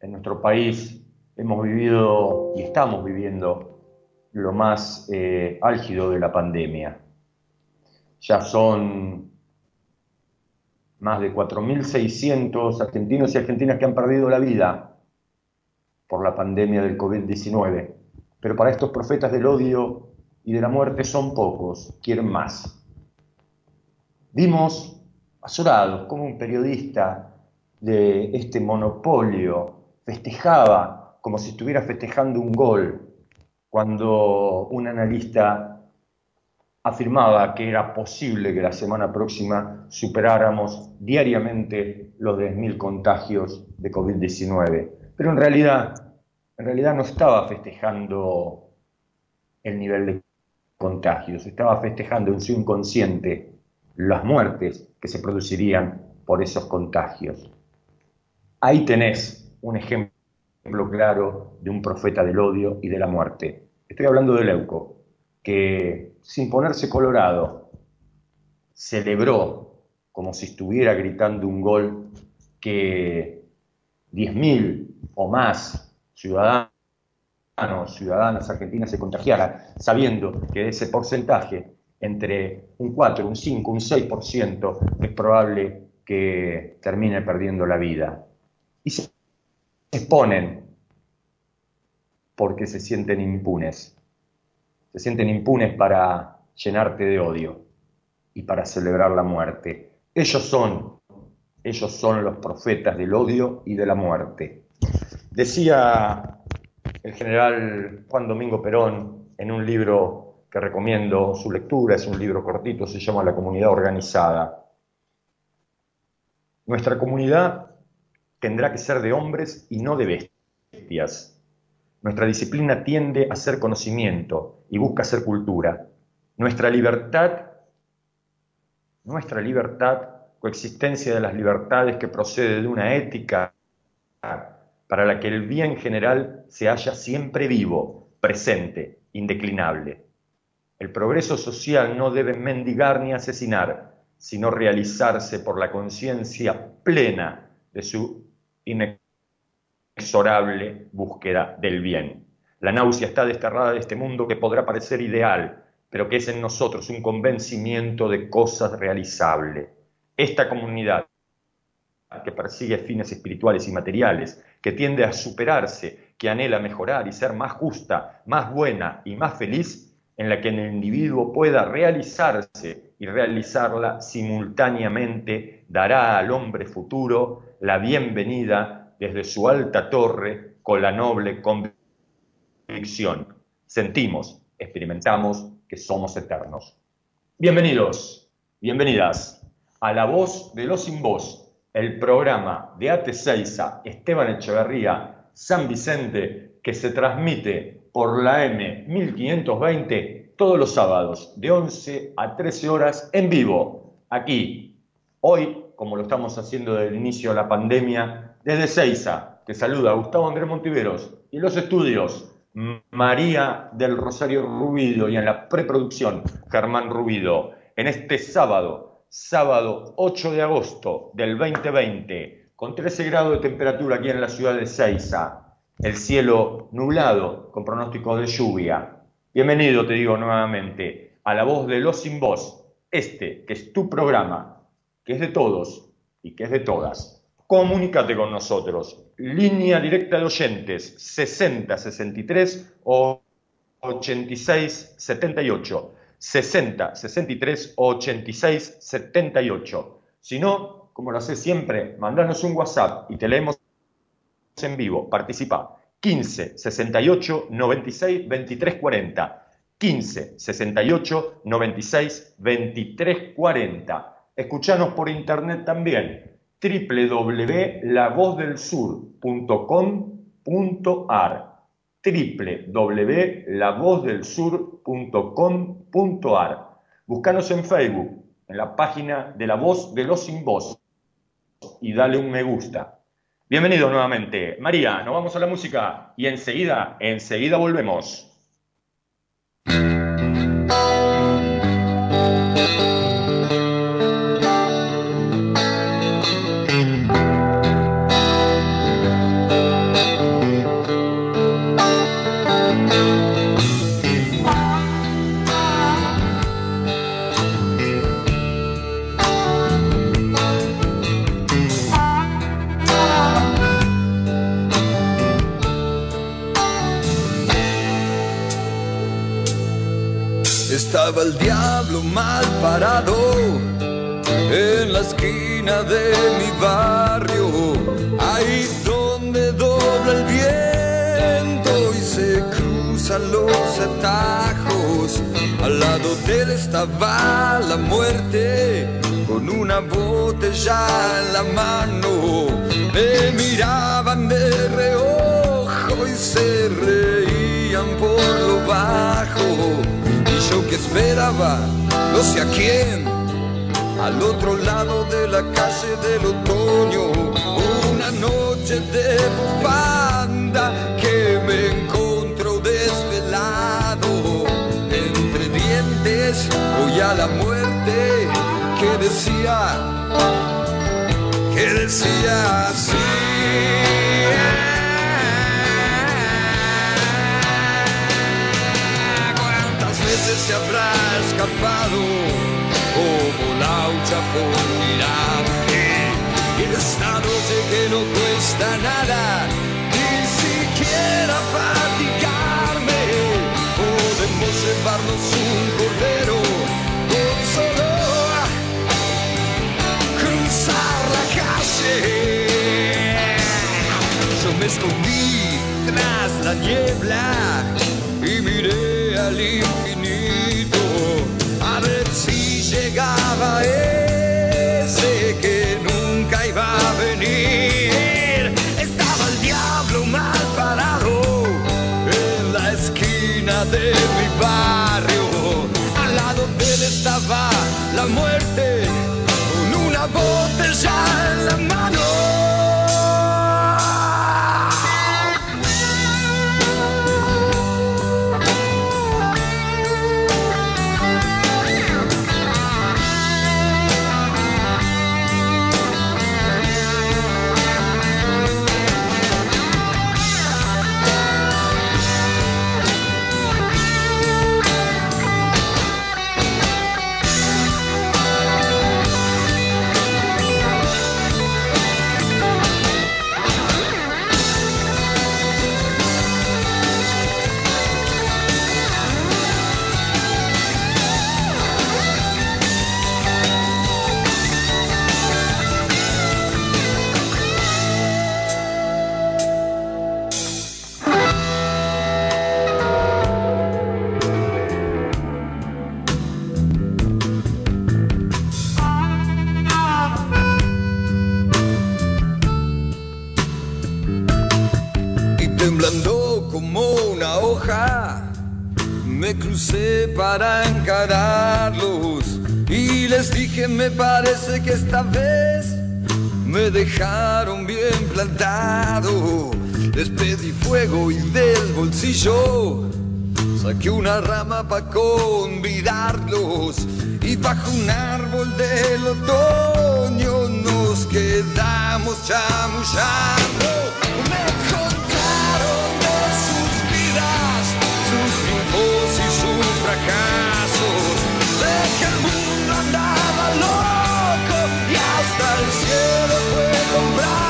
en nuestro país hemos vivido y estamos viviendo lo más eh, álgido de la pandemia. Ya son más de 4.600 argentinos y argentinas que han perdido la vida por la pandemia del COVID-19. Pero para estos profetas del odio y de la muerte son pocos, quieren más. Vimos azorados como un periodista de este monopolio festejaba como si estuviera festejando un gol cuando un analista afirmaba que era posible que la semana próxima superáramos diariamente los 10.000 contagios de COVID-19. Pero en realidad, en realidad no estaba festejando el nivel de contagios, estaba festejando en su inconsciente las muertes que se producirían por esos contagios. Ahí tenés un ejemplo claro de un profeta del odio y de la muerte. Estoy hablando de Leuco, que sin ponerse colorado celebró como si estuviera gritando un gol que 10.000 o más ciudadanos, ciudadanas argentinas se contagiaran, sabiendo que de ese porcentaje, entre un 4, un 5, un 6%, es probable que termine perdiendo la vida. Y se exponen porque se sienten impunes. Se sienten impunes para llenarte de odio y para celebrar la muerte. Ellos son, ellos son los profetas del odio y de la muerte. Decía el general Juan Domingo Perón en un libro que recomiendo su lectura, es un libro cortito, se llama La comunidad organizada. Nuestra comunidad tendrá que ser de hombres y no de bestias. Nuestra disciplina tiende a ser conocimiento y busca ser cultura. Nuestra libertad, nuestra libertad, coexistencia de las libertades que procede de una ética para la que el bien general se halla siempre vivo, presente, indeclinable. El progreso social no debe mendigar ni asesinar, sino realizarse por la conciencia plena de su inexorable búsqueda del bien. La náusea está desterrada de este mundo que podrá parecer ideal, pero que es en nosotros un convencimiento de cosas realizables. Esta comunidad que persigue fines espirituales y materiales, que tiende a superarse, que anhela mejorar y ser más justa, más buena y más feliz, en la que el individuo pueda realizarse y realizarla simultáneamente, dará al hombre futuro la bienvenida desde su alta torre con la noble convicción. Sentimos, experimentamos que somos eternos. Bienvenidos, bienvenidas a La Voz de los Sin Voz, el programa de AT Esteban Echeverría San Vicente que se transmite por la M 1520 todos los sábados de 11 a 13 horas en vivo, aquí, hoy como lo estamos haciendo desde el inicio de la pandemia, desde Seiza. Te saluda Gustavo Andrés Montiveros y los estudios María del Rosario Rubido y en la preproducción Germán Rubido. En este sábado, sábado 8 de agosto del 2020, con 13 grados de temperatura aquí en la ciudad de Seiza, el cielo nublado con pronóstico de lluvia. Bienvenido, te digo nuevamente, a la voz de los sin voz, este que es tu programa que es de todos y que es de todas. Comunícate con nosotros. Línea directa de oyentes 60 63 o 86 78. 60 63 86 78. Si no, como lo hace siempre, mandanos un WhatsApp y te leemos en vivo. Participa. 15 68 96 23 40. 15 68 96 23 40 Escuchanos por internet también www.lavozdelsur.com.ar www.lavozdelsur.com.ar Búscanos en Facebook, en la página de La Voz de los Sin Voz y dale un me gusta. Bienvenido nuevamente. María, nos vamos a la música y enseguida, enseguida volvemos. Mal parado en la esquina de mi barrio, ahí donde dobla el viento y se cruzan los atajos. Al lado de él estaba la muerte con una botella en la mano. Me miraban de reojo y se reían por lo bajo. Y yo que esperaba, no sé a quién al otro lado de la calle del otoño, una noche de bufanda que me encontró desvelado. Entre dientes voy a la muerte que decía, que decía así. Se habrá escapado? como laucha por mirarte. Y esta noche que no cuesta nada, ni siquiera fatigarme, podemos llevarnos un cordero con solo cruzar la calle. Yo me escondí tras la niebla y miré al infinito a ver si llegaba dejaron bien plantado. Les pedí fuego y del bolsillo saqué una rama para convidarlos. Y bajo un árbol del otoño nos quedamos chamullando. Me contaron de sus vidas, sus triunfos y sus fracasos, de que el mundo andaba loco y hasta el fue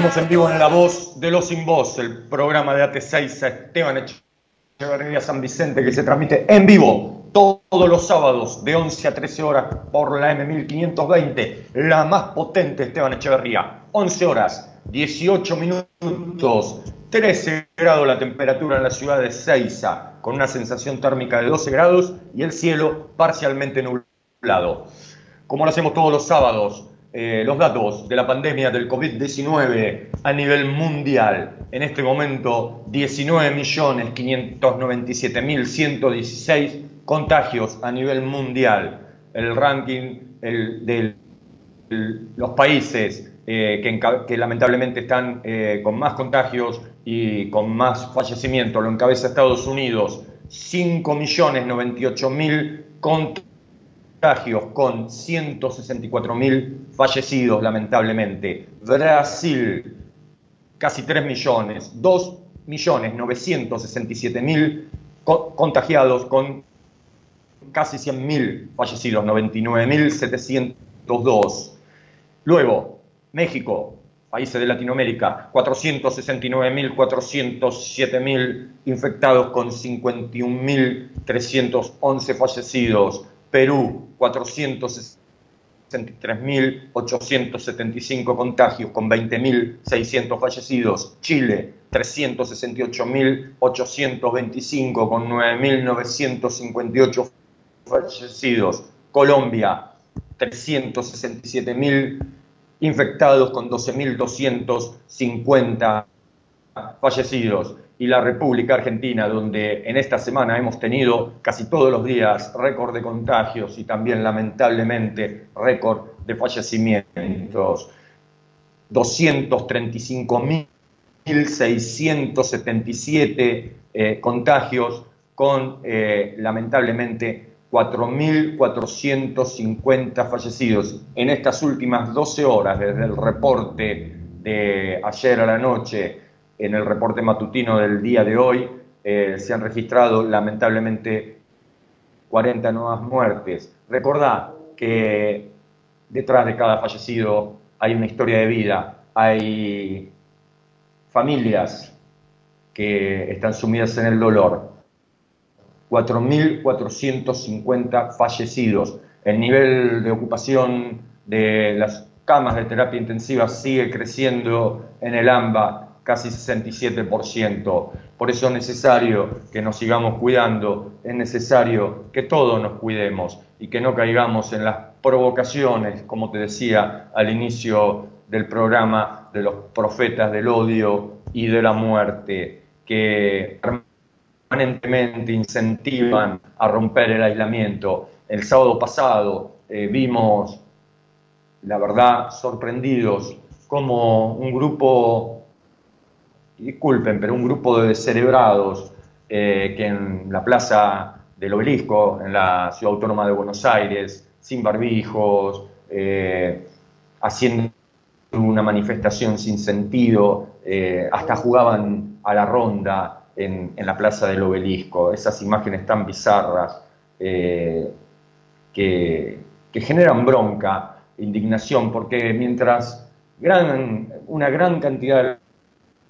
2340. Comunicación total 116 896 2340. de los sin voz, el programa de AT6 a Esteban Echeverría San Vicente que se transmite en vivo todos los sábados de 11 a 13 horas por la M1520, la más potente Esteban Echeverría. 11 horas, 18 minutos, 13 grados la temperatura en la ciudad de Ceiza, con una sensación térmica de 12 grados y el cielo parcialmente nublado. Como lo hacemos todos los sábados, eh, los datos de la pandemia del COVID-19 a nivel mundial. En este momento, 19.597.116 contagios a nivel mundial. El ranking de los países eh, que, lamentablemente están eh, con más contagios y con más fallecimientos lo encabeza Estados Unidos. 5.098.000 contagios contagios con 164.000 fallecidos, lamentablemente. Brasil, casi 3 millones. 2 2.967.000 contagiados con casi 100.000 fallecidos, 99.702. Luego, México, países de Latinoamérica, 469.407.000 infectados con 51.311 fallecidos. Perú, 463.875 contagios con 20.600 fallecidos. Chile, 368.825 con 9.958 fallecidos. Colombia, 367.000 infectados con 12.250 fallecidos. Y la República Argentina, donde en esta semana hemos tenido casi todos los días récord de contagios y también lamentablemente récord de fallecimientos. 235.677 eh, contagios con eh, lamentablemente 4.450 fallecidos en estas últimas 12 horas, desde el reporte de ayer a la noche, en el reporte matutino del día de hoy, eh, se han registrado lamentablemente 40 nuevas muertes. Recordad que detrás de cada fallecido hay una historia de vida, hay familias que están sumidas en el dolor, 4.450 fallecidos. El nivel de ocupación de las camas de terapia intensiva sigue creciendo en el AMBA casi 67%. Por eso es necesario que nos sigamos cuidando, es necesario que todos nos cuidemos y que no caigamos en las provocaciones, como te decía al inicio del programa, de los profetas del odio y de la muerte, que permanentemente incentivan a romper el aislamiento. El sábado pasado eh, vimos, la verdad, sorprendidos como un grupo, disculpen, pero un grupo de descerebrados eh, que en la plaza del obelisco, en la ciudad autónoma de Buenos Aires, sin barbijos, eh, haciendo una manifestación sin sentido, hasta jugaban a la ronda, en, la plaza del obelisco, esas imágenes tan bizarras eh, que, generan bronca, indignación, porque mientras una gran cantidad de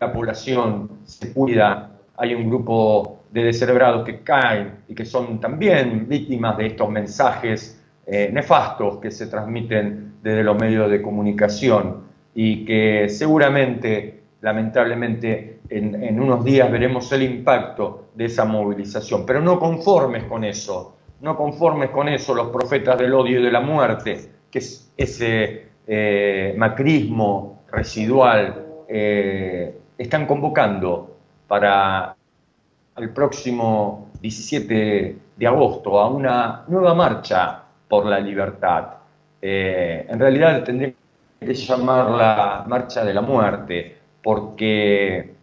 la población se cuida, hay un grupo de descerebrados que caen y que son también víctimas de estos mensajes eh, nefastos que se transmiten desde los medios de comunicación y que seguramente, lamentablemente, en, unos días veremos el impacto de esa movilización. Pero no conformes con eso, no conformes con eso los profetas del odio y de la muerte, que es ese eh, macrismo residual, eh, están convocando para el próximo 17 de agosto a una nueva marcha por la libertad. Eh, en realidad tendría que llamarla marcha de la muerte, porque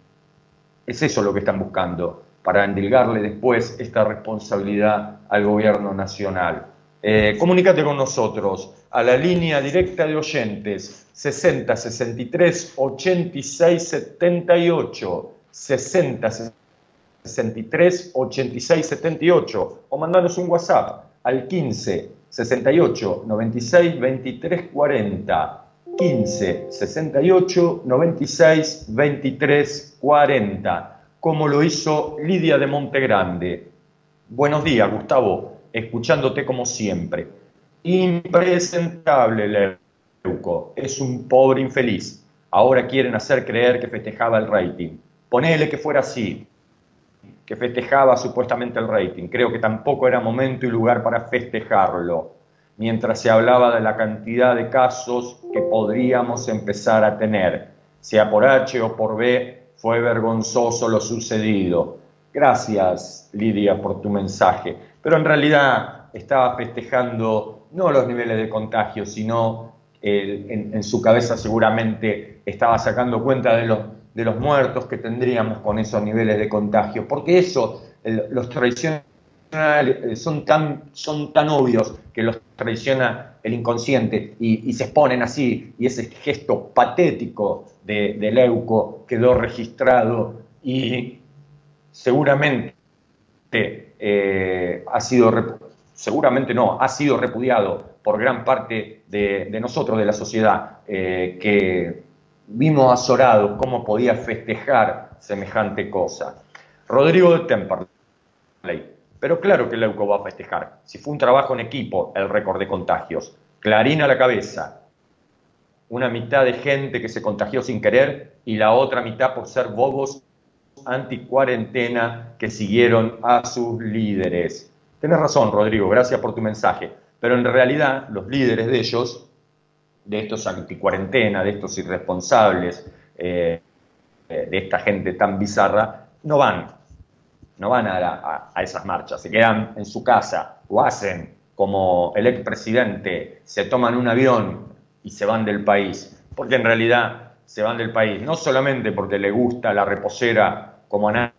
es eso lo que están buscando, para endilgarle después esta responsabilidad al gobierno nacional. Eh, comunícate con nosotros a la línea directa de oyentes 60 63 86 78 60 63 86 78 o mandanos un WhatsApp al 15 68 96 23 40 15 68 96 23 40, como lo hizo Lidia de Montegrande. Buenos días, Gustavo, escuchándote como siempre. Impresentable, Leuco, es un pobre infeliz. Ahora quieren hacer creer que festejaba el rating. Ponele que fuera así, que festejaba supuestamente el rating. Creo que tampoco era momento y lugar para festejarlo mientras se hablaba de la cantidad de casos que podríamos empezar a tener. Sea por H o por B, fue vergonzoso lo sucedido. Gracias, Lidia, por tu mensaje. Pero en realidad estaba festejando no los niveles de contagio, sino en, su cabeza seguramente estaba sacando cuenta de los, de los muertos que tendríamos con esos niveles de contagio. Porque eso, los traiciones eh, son tan, son tan obvios que los traiciona el inconsciente y, se exponen así, y ese gesto patético de, Leuco quedó registrado y seguramente eh, ha sido, seguramente no, ha sido repudiado por gran parte de, nosotros, de la sociedad, eh, que vimos azorados cómo podía festejar semejante cosa. Rodrigo de Temperley, pero claro que Leuco va a festejar. Si fue un trabajo en equipo, el récord de contagios. Clarina a la cabeza. Una mitad de gente que se contagió sin querer y la otra mitad por ser bobos anti-cuarentena que siguieron a sus líderes. Tienes razón, Rodrigo, gracias por tu mensaje. Pero en realidad los líderes de ellos, de estos anti-cuarentena, de estos irresponsables, eh, de esta gente tan bizarra, no van, no van a, esas marchas, se quedan en su casa. O hacen como el expresidente, se toman un avión y se van del país, porque en realidad se van del país, no solamente porque le gusta la reposera como a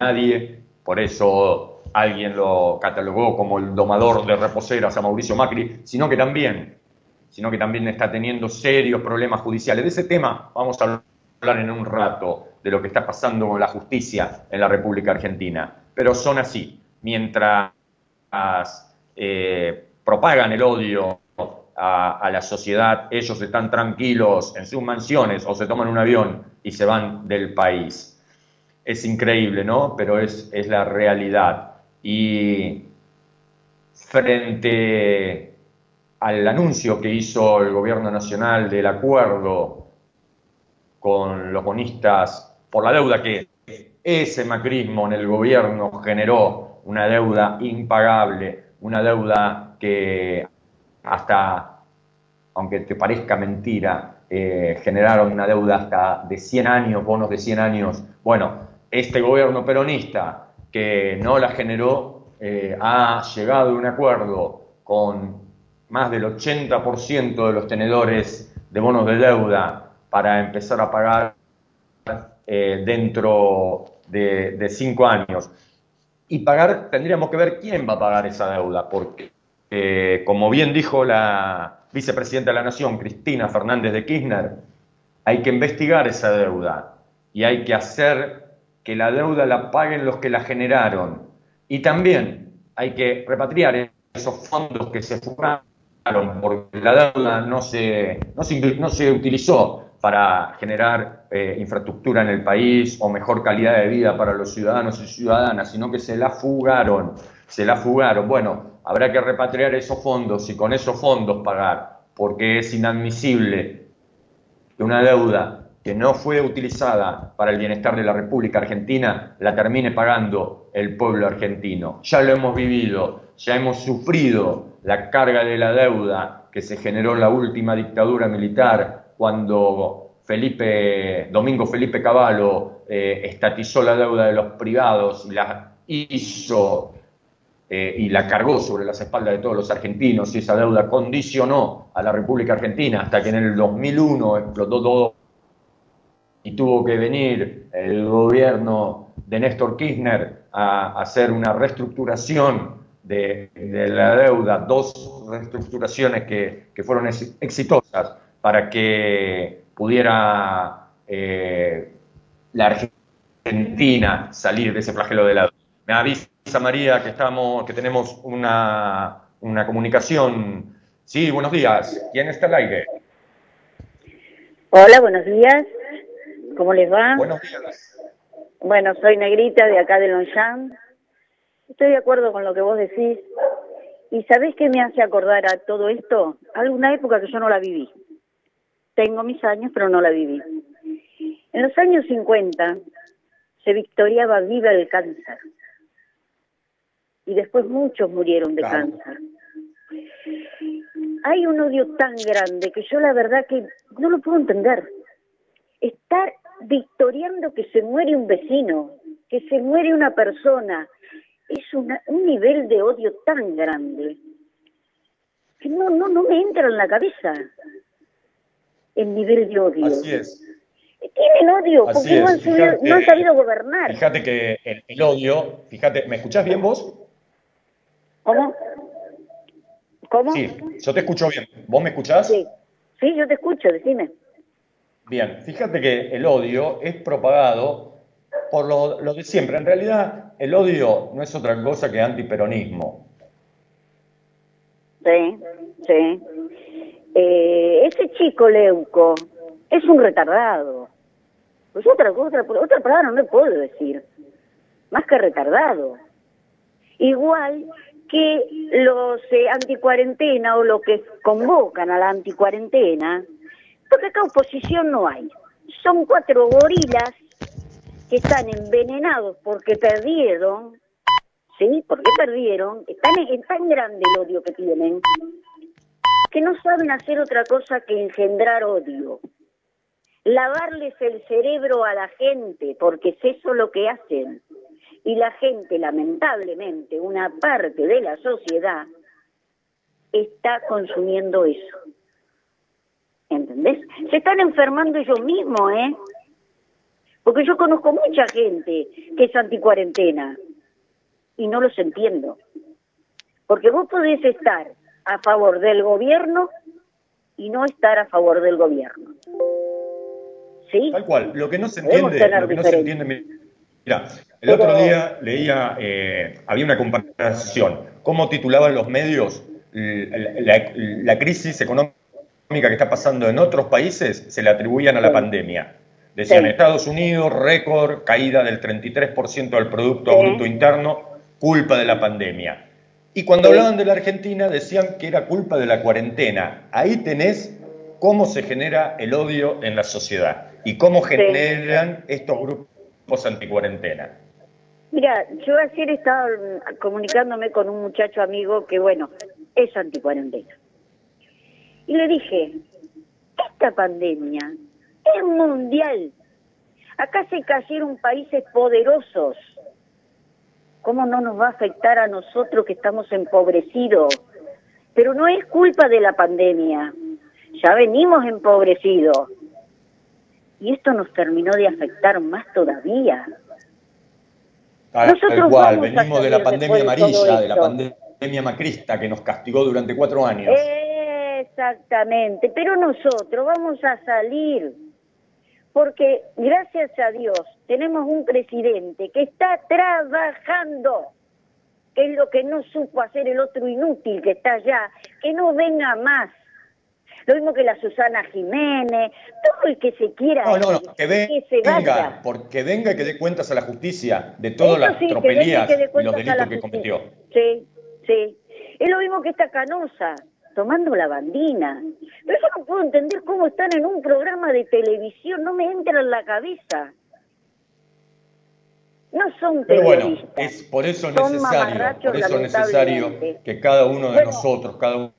nadie, por eso alguien lo catalogó como el domador de reposeras a Mauricio Macri, sino que también, sino que también está teniendo serios problemas judiciales. De ese tema vamos a hablar en un rato de lo que está pasando con la justicia en la República Argentina. Pero son así. Mientras eh, propagan el odio a, la sociedad, ellos están tranquilos en sus mansiones o se toman un avión y se van del país. Es increíble, ¿no? Pero es, es la realidad. Y frente al anuncio que hizo el gobierno nacional del acuerdo con los bonistas por la deuda que ese macrismo en el gobierno generó, una deuda impagable, una deuda que hasta, aunque te parezca mentira, eh, generaron una deuda hasta de 100 años, bonos de 100 años. Bueno, este gobierno peronista que no la generó eh, ha llegado a un acuerdo con más del 80% de los tenedores de bonos de deuda para empezar a pagar eh, dentro de, cinco años. Y pagar, tendríamos que ver quién va a pagar esa deuda, porque, eh, como bien dijo la vicepresidenta de la Nación, Cristina Fernández de Kirchner, hay que investigar esa deuda y hay que hacer que la deuda la paguen los que la generaron. Y también hay que repatriar esos fondos que se fugaron porque la deuda no se, no se, utilizó para generar eh, infraestructura en el país o mejor calidad de vida para los ciudadanos y ciudadanas, sino que se la fugaron, se la fugaron. Bueno, habrá que repatriar esos fondos y con esos fondos pagar, porque es inadmisible que una deuda que no fue utilizada para el bienestar de la República Argentina la termine pagando el pueblo argentino. Ya lo hemos vivido, ya hemos sufrido la carga de la deuda que se generó en la última dictadura militar cuando Felipe, Domingo Felipe Cavallo eh, estatizó la deuda de los privados y la hizo eh, y la cargó sobre las espaldas de todos los argentinos y esa deuda condicionó a la República Argentina hasta que en el 2001 explotó todo y tuvo que venir el gobierno de Néstor Kirchner a hacer una reestructuración de, la deuda, dos reestructuraciones que, que fueron exitosas para que pudiera eh, la Argentina salir de ese flagelo de la... Me avisa María que estamos, que tenemos una, una comunicación. Sí, buenos días. ¿Quién está al aire? Hola, buenos días. ¿Cómo les va? Buenos días. Bueno, soy Negrita de acá de Longchamp. Estoy de acuerdo con lo que vos decís. ¿Y sabés qué me hace acordar a todo esto? Alguna época que yo no la viví. Tengo mis años, pero no la viví. En los años 50 se victoriaba viva el cáncer. Y después muchos murieron de cáncer. Hay un odio tan grande que yo la verdad que no lo puedo entender. Estar victoriando que se muere un vecino, que se muere una persona, es una, un nivel de odio tan grande que no, no, no me entra en la cabeza el nivel de odio. Así es. Tienen odio porque no han, sabido, gobernar. Fíjate que el, odio, fíjate, ¿me escuchás bien vos? ¿Cómo? ¿Cómo? Sí, yo te escucho bien. ¿Vos me escuchás? Sí, sí yo te escucho, decime. Bien, fíjate que el odio es propagado por lo, lo de siempre. En realidad, el odio no es otra cosa que antiperonismo. Sí, sí. Eh, ese chico Leuco es un retardado. Pues otra, otra, otra palabra no le puedo decir. Más que retardado. Igual que los eh, anticuarentena o lo que convocan a la anticuarentena, porque acá oposición no hay. Son cuatro gorilas que están envenenados porque perdieron, ¿sí? Porque perdieron, están, es tan grande el odio que tienen, que no saben hacer otra cosa que engendrar odio. Lavarles el cerebro a la gente, porque es eso lo que hacen. Y la gente, lamentablemente, una parte de la sociedad, está consumiendo eso. ¿Entendés? Se están enfermando ellos mismos, ¿eh? Porque yo conozco mucha gente que es anticuarentena y no los entiendo. Porque vos podés estar a favor del gobierno y no estar a favor del gobierno. ¿Sí? Tal cual. Lo que no se entiende, lo que no se entiende mira, el otro día leía, eh, había una comparación, cómo titulaban los medios la, la crisis económica que está pasando en otros países, se le atribuían a la pandemia. Decían Estados Unidos, récord, caída del 33% del Producto Bruto Interno, culpa de la pandemia. Y cuando hablaban de la Argentina decían que era culpa de la cuarentena. Ahí tenés cómo se genera el odio en la sociedad y cómo generan estos grupos anticuarentena. Mira, yo ayer estaba comunicándome con un muchacho amigo que, bueno, es anticuarentena. Y le dije, esta pandemia es mundial. Acá se cayeron países poderosos. ¿Cómo no nos va a afectar a nosotros que estamos empobrecidos? Pero no es culpa de la pandemia. Ya venimos empobrecidos. Y esto nos terminó de afectar más todavía. Tal, cual, venimos de la pandemia amarilla, de, la pandemia macrista que nos castigó durante cuatro años. Exactamente, pero nosotros vamos a salir porque gracias a Dios tenemos un presidente que está trabajando, que es lo que no supo hacer el otro inútil que está allá, que no venga más. Lo mismo que la Susana Jiménez, todo el que se quiera no, no, no, que, venga, porque venga y que dé cuentas a la justicia de todas las tropelías y los delitos que cometió. Sí, sí. Es lo mismo que esta canosa tomando la bandina. Pero yo no puedo entender cómo están en un programa de televisión, no me entra en la cabeza. No son Pero bueno, es por eso necesario, por eso necesario que cada uno de nosotros, cada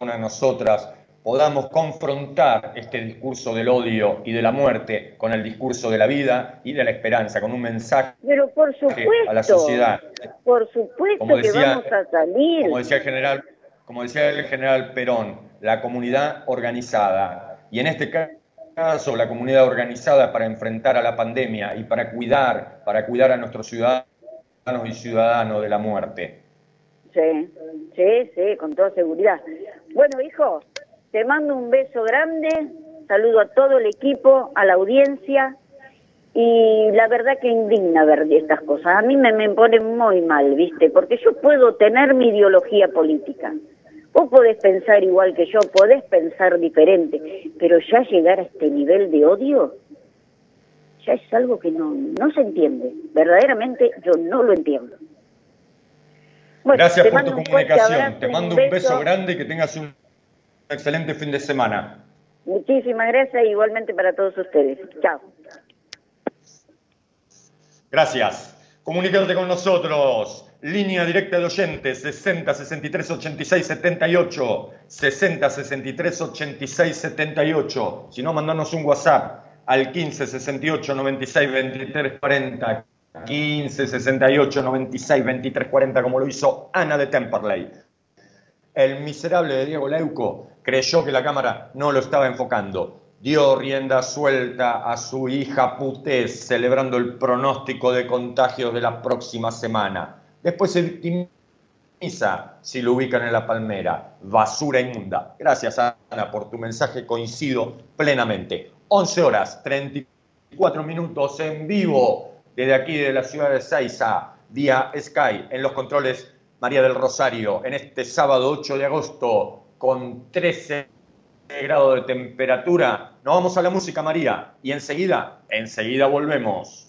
una de nosotras, podamos confrontar este discurso del odio y de la muerte con el discurso de la vida y de la esperanza, con un mensaje Pero por supuesto, a la sociedad. Por supuesto que vamos a salir. Como decía el general como decía el general Perón, la comunidad organizada. Y en este caso, la comunidad organizada para enfrentar a la pandemia y para cuidar, para cuidar a nuestros ciudadanos y ciudadanos de la muerte. Sí, sí, sí, con toda seguridad. Bueno, hijo, te mando un beso grande, saludo a todo el equipo, a la audiencia, y la verdad que indigna ver estas cosas. A mí me, me pone muy mal, ¿viste? Porque yo puedo tener mi ideología política, Vos podés pensar igual que yo, podés pensar diferente, pero ya llegar a este nivel de odio ya es algo que no, no se entiende. Verdaderamente yo no lo entiendo. Gracias por tu comunicación. te mando un beso. grande y que tengas un excelente fin de semana. Muchísimas gracias, igualmente para todos ustedes. Chao. Gracias. Comunícate con nosotros. Línea directa de oyentes 60 63 86 78. 60 63 86 78. Si no, mandanos un WhatsApp al 15 68 96 23 40. 15 68 96 23 40, como lo hizo Ana de Temperley. El miserable de Diego Leuco creyó que la cámara no lo estaba enfocando. Dio rienda suelta a su hija putés celebrando el pronóstico de contagios de la próxima semana. Después se victimiza si lo ubican en la palmera. Basura inmunda. Gracias, Ana, por tu mensaje. Coincido plenamente. 11 horas 34 minutos en vivo desde aquí de la ciudad de Saiza, vía Sky, en los controles María del Rosario, en este sábado 8 de agosto con 13 grados de temperatura. Nos vamos a la música, María, y enseguida, enseguida volvemos.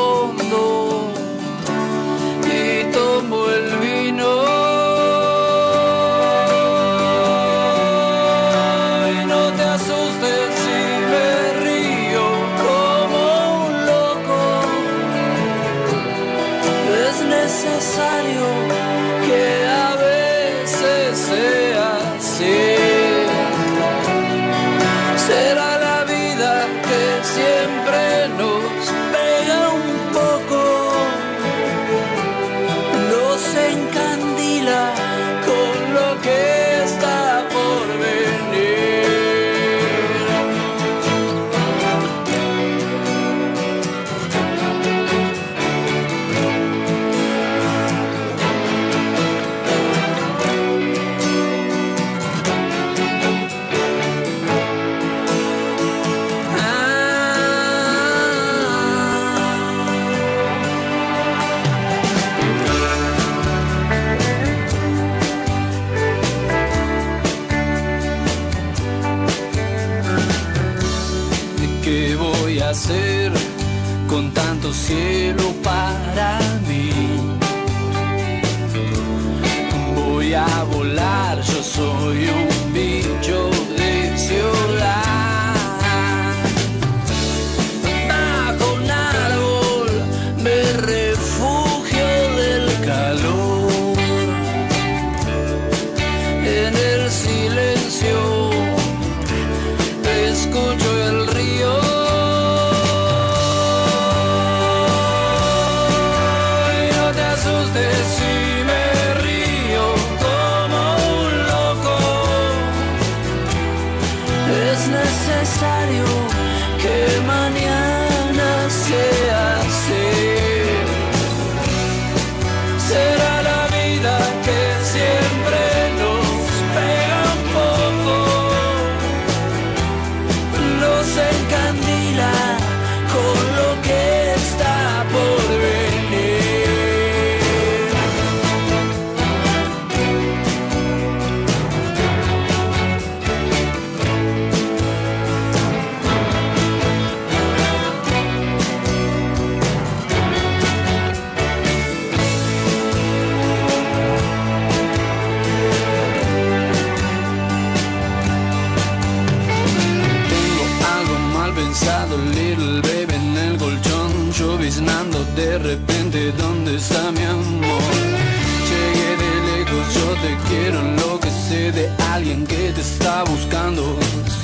Quiero enloquecer de alguien que te está buscando.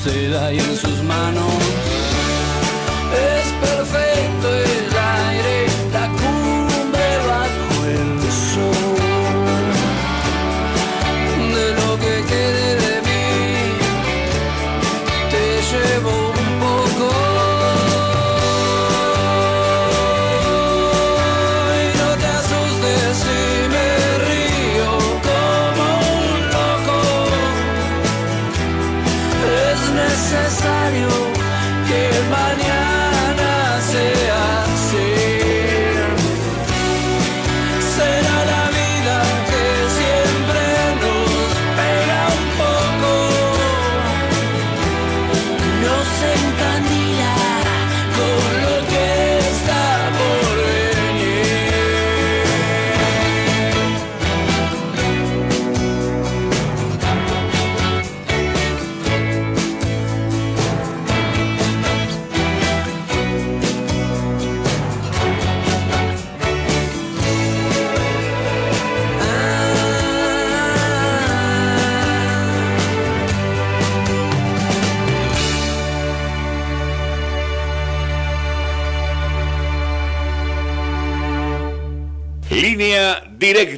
Seda y en sus manos.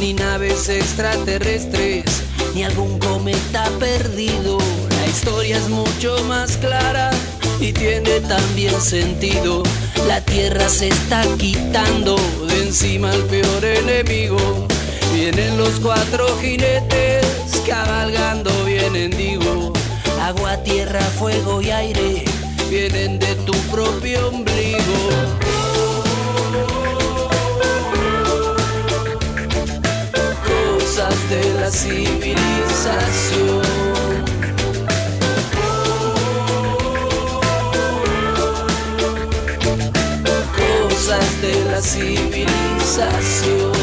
Ni naves extraterrestres, ni algún cometa perdido. La historia es mucho más clara y tiene también sentido. La tierra se está quitando de encima al peor enemigo. Vienen los cuatro jinetes cabalgando, vienen digo Agua, tierra, fuego y aire vienen de tu propio ombligo. Cosas de la civilización. Cosas de la civilización.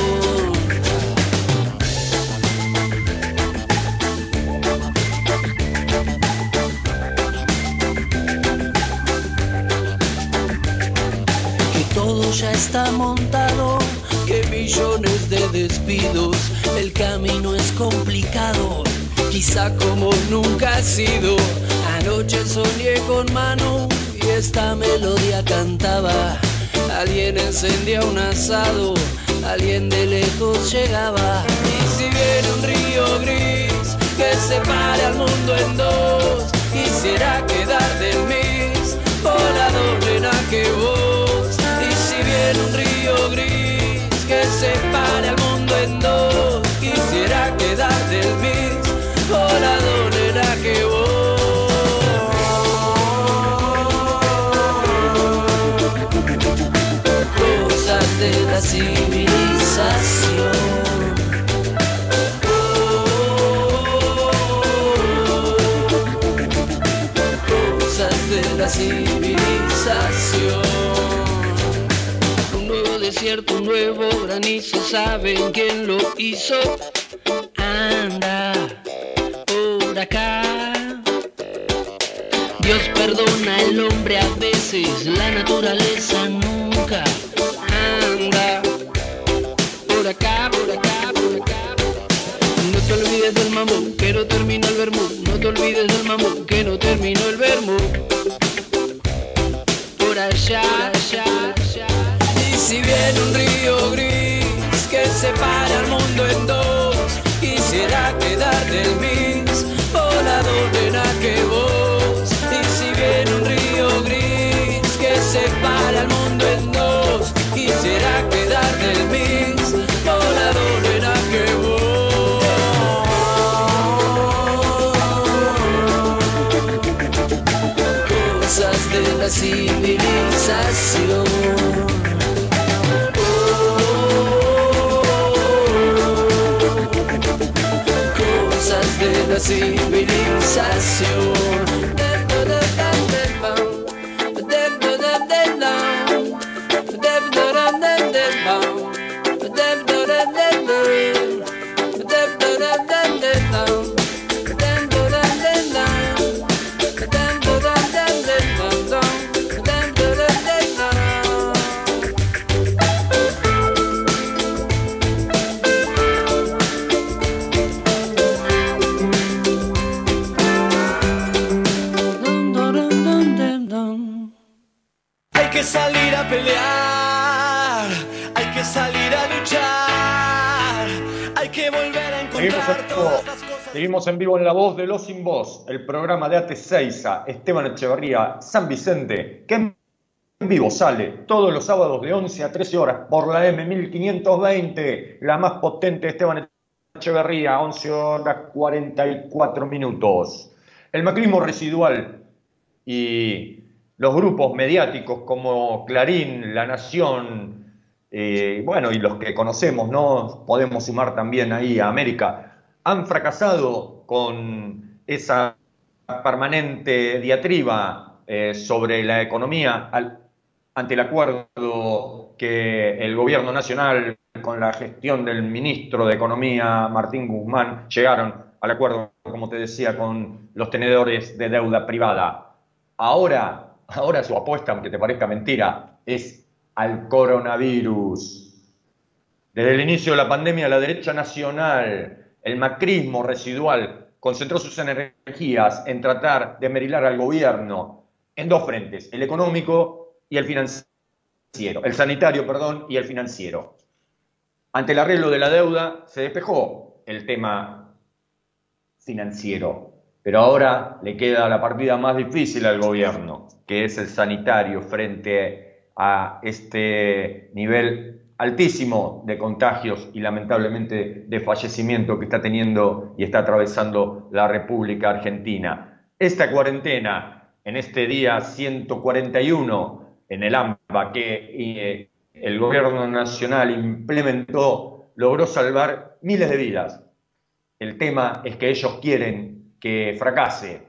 ya está montado, millones de despidos, el camino es complicado, quizá como nunca ha sido. Anoche soñé con mano y esta melodía cantaba. Alguien encendía un asado, alguien de lejos llegaba. Y si viene un río gris que separe al mundo en dos, quisiera quedar del mis, la doble que vos en un río dos. Quisiera quedar del mis con la que vos. Cosas de la civilización. Cosas de la civilización desierto, un nuevo granizo, ¿saben quién lo hizo? Anda por acá. Dios perdona al hombre a veces, la naturaleza nunca. Anda por acá, por acá, por acá. No te olvides del mambo, que no terminó el vermú. No te olvides del mambo, que no terminó el vermú. Por allá si viene un río gris que separa al mundo en dos, quisiera quedar del mismo lado de que vos. Y si viene un río gris que separa al mundo en dos, quisiera quedar del mismo lado de que vos. Cosas de la civilización. De Seguimos en vivo en La Voz de los Sin Voz, el programa de Ate Esteban Echeverría, San Vicente. ¿Qué en vivo sale todos los sábados de 11 a 13 horas por la M1520, la más potente Esteban Echeverría, 11 horas 44 minutos. El macrismo residual y los grupos mediáticos como Clarín, La Nación, eh, bueno, y los que conocemos, ¿no? Podemos sumar también ahí a América, han fracasado con esa permanente diatriba eh, sobre la economía ante el acuerdo que el gobierno nacional con la gestión del ministro de Economía, Martín Guzmán, llegaron al acuerdo, como te decía, con los tenedores de deuda privada. Ahora, ahora su apuesta, aunque te parezca mentira, es al coronavirus. Desde el inicio de la pandemia, la derecha nacional, el macrismo residual, concentró sus energías en tratar de merilar al gobierno en dos frentes, el económico y el financiero, el sanitario, perdón, y el financiero. Ante el arreglo de la deuda se despejó el tema financiero, pero ahora le queda la partida más difícil al gobierno, que es el sanitario frente a este nivel altísimo de contagios y lamentablemente de fallecimiento que está teniendo y está atravesando la República Argentina. Esta cuarentena, en este día 141, en el AMPA que eh, el gobierno nacional implementó, logró salvar miles de vidas. El tema es que ellos quieren que fracase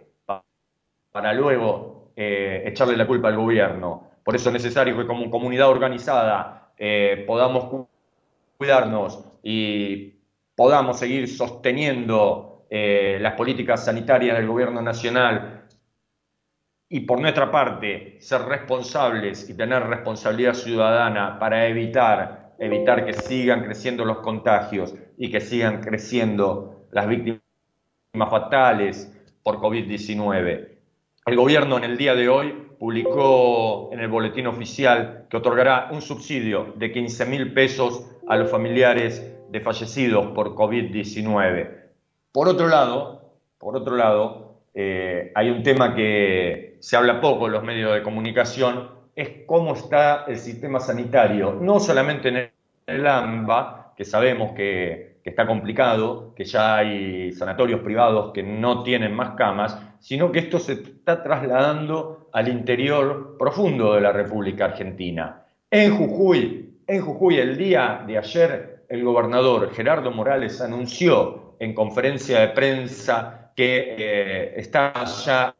para luego eh, echarle la culpa al gobierno. Por eso es necesario que como comunidad organizada eh, podamos cuidarnos y podamos seguir sosteniendo las políticas sanitarias del gobierno nacional y por nuestra parte ser responsables y tener responsabilidad ciudadana para evitar, evitar que sigan creciendo los contagios y que sigan creciendo las víctimas fatales por COVID-19. El gobierno en el día de hoy publicó en el boletín oficial que otorgará un subsidio de 15 mil pesos a los familiares de fallecidos por COVID-19. Por otro lado, por otro lado, eh, hay un tema que se habla poco en los medios de comunicación, es cómo está el sistema sanitario, no solamente en el AMBA, que sabemos que, está complicado, que ya hay sanatorios privados que no tienen más camas, sino que esto se está trasladando al interior profundo de la República Argentina. En Jujuy, en Jujuy el día de ayer, el gobernador Gerardo Morales anunció en conferencia de prensa que eh, está ya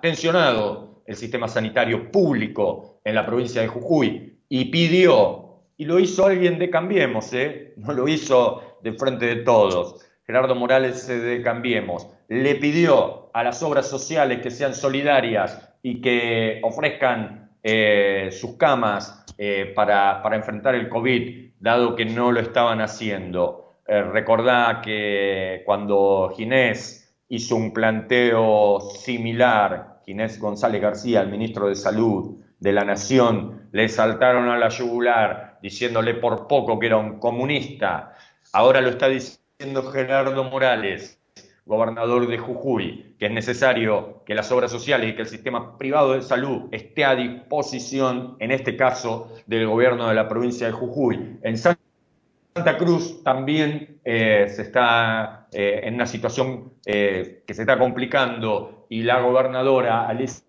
tensionado el sistema sanitario público en la provincia de Jujuy y pidió, y lo hizo alguien de Cambiemos, ¿eh? no lo hizo de frente de todos, Gerardo Morales de Cambiemos, le pidió a las obras sociales que sean solidarias y que ofrezcan eh, sus camas eh, para, para, enfrentar el COVID, dado que no lo estaban haciendo. recordá que cuando Ginés hizo un planteo similar, Ginés González García, el ministro de Salud de la Nación, le saltaron a la yugular diciéndole por poco que era un comunista. Ahora lo está diciendo Gerardo Morales, gobernador de Jujuy, que es necesario que las obras sociales y que el sistema privado de salud esté a disposición, en este caso, del gobierno de la provincia de Jujuy. En Santa Cruz también eh, se está eh, en una situación eh, que se está complicando y la gobernadora Alicia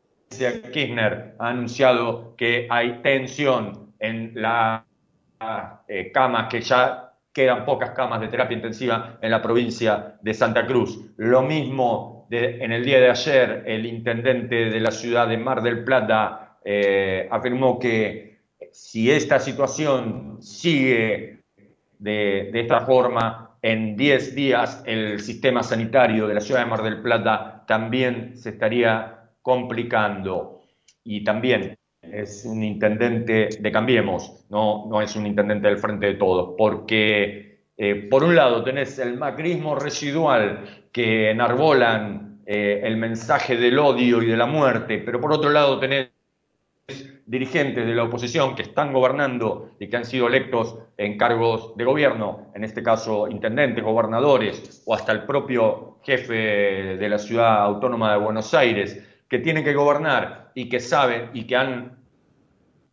Kirchner ha anunciado que hay tensión en las camas, que ya quedan pocas camas de terapia intensiva en la provincia de Santa Cruz. Lo mismo en el día de ayer, el intendente de la ciudad de Mar del Plata afirmó que si esta situación sigue de, esta forma, en 10 días el sistema sanitario de la ciudad de Mar del Plata también se estaría complicando. Y también es un intendente de Cambiemos, no, no es un intendente del Frente de Todos, porque eh, por un lado tenés el macrismo residual que enarbolan eh, el mensaje del odio y de la muerte, pero por otro lado tenés dirigentes de la oposición que están gobernando y que han sido electos en cargos de gobierno, en este caso intendentes, gobernadores o hasta el propio jefe de la ciudad autónoma de Buenos Aires, que tienen que gobernar y que saben y que han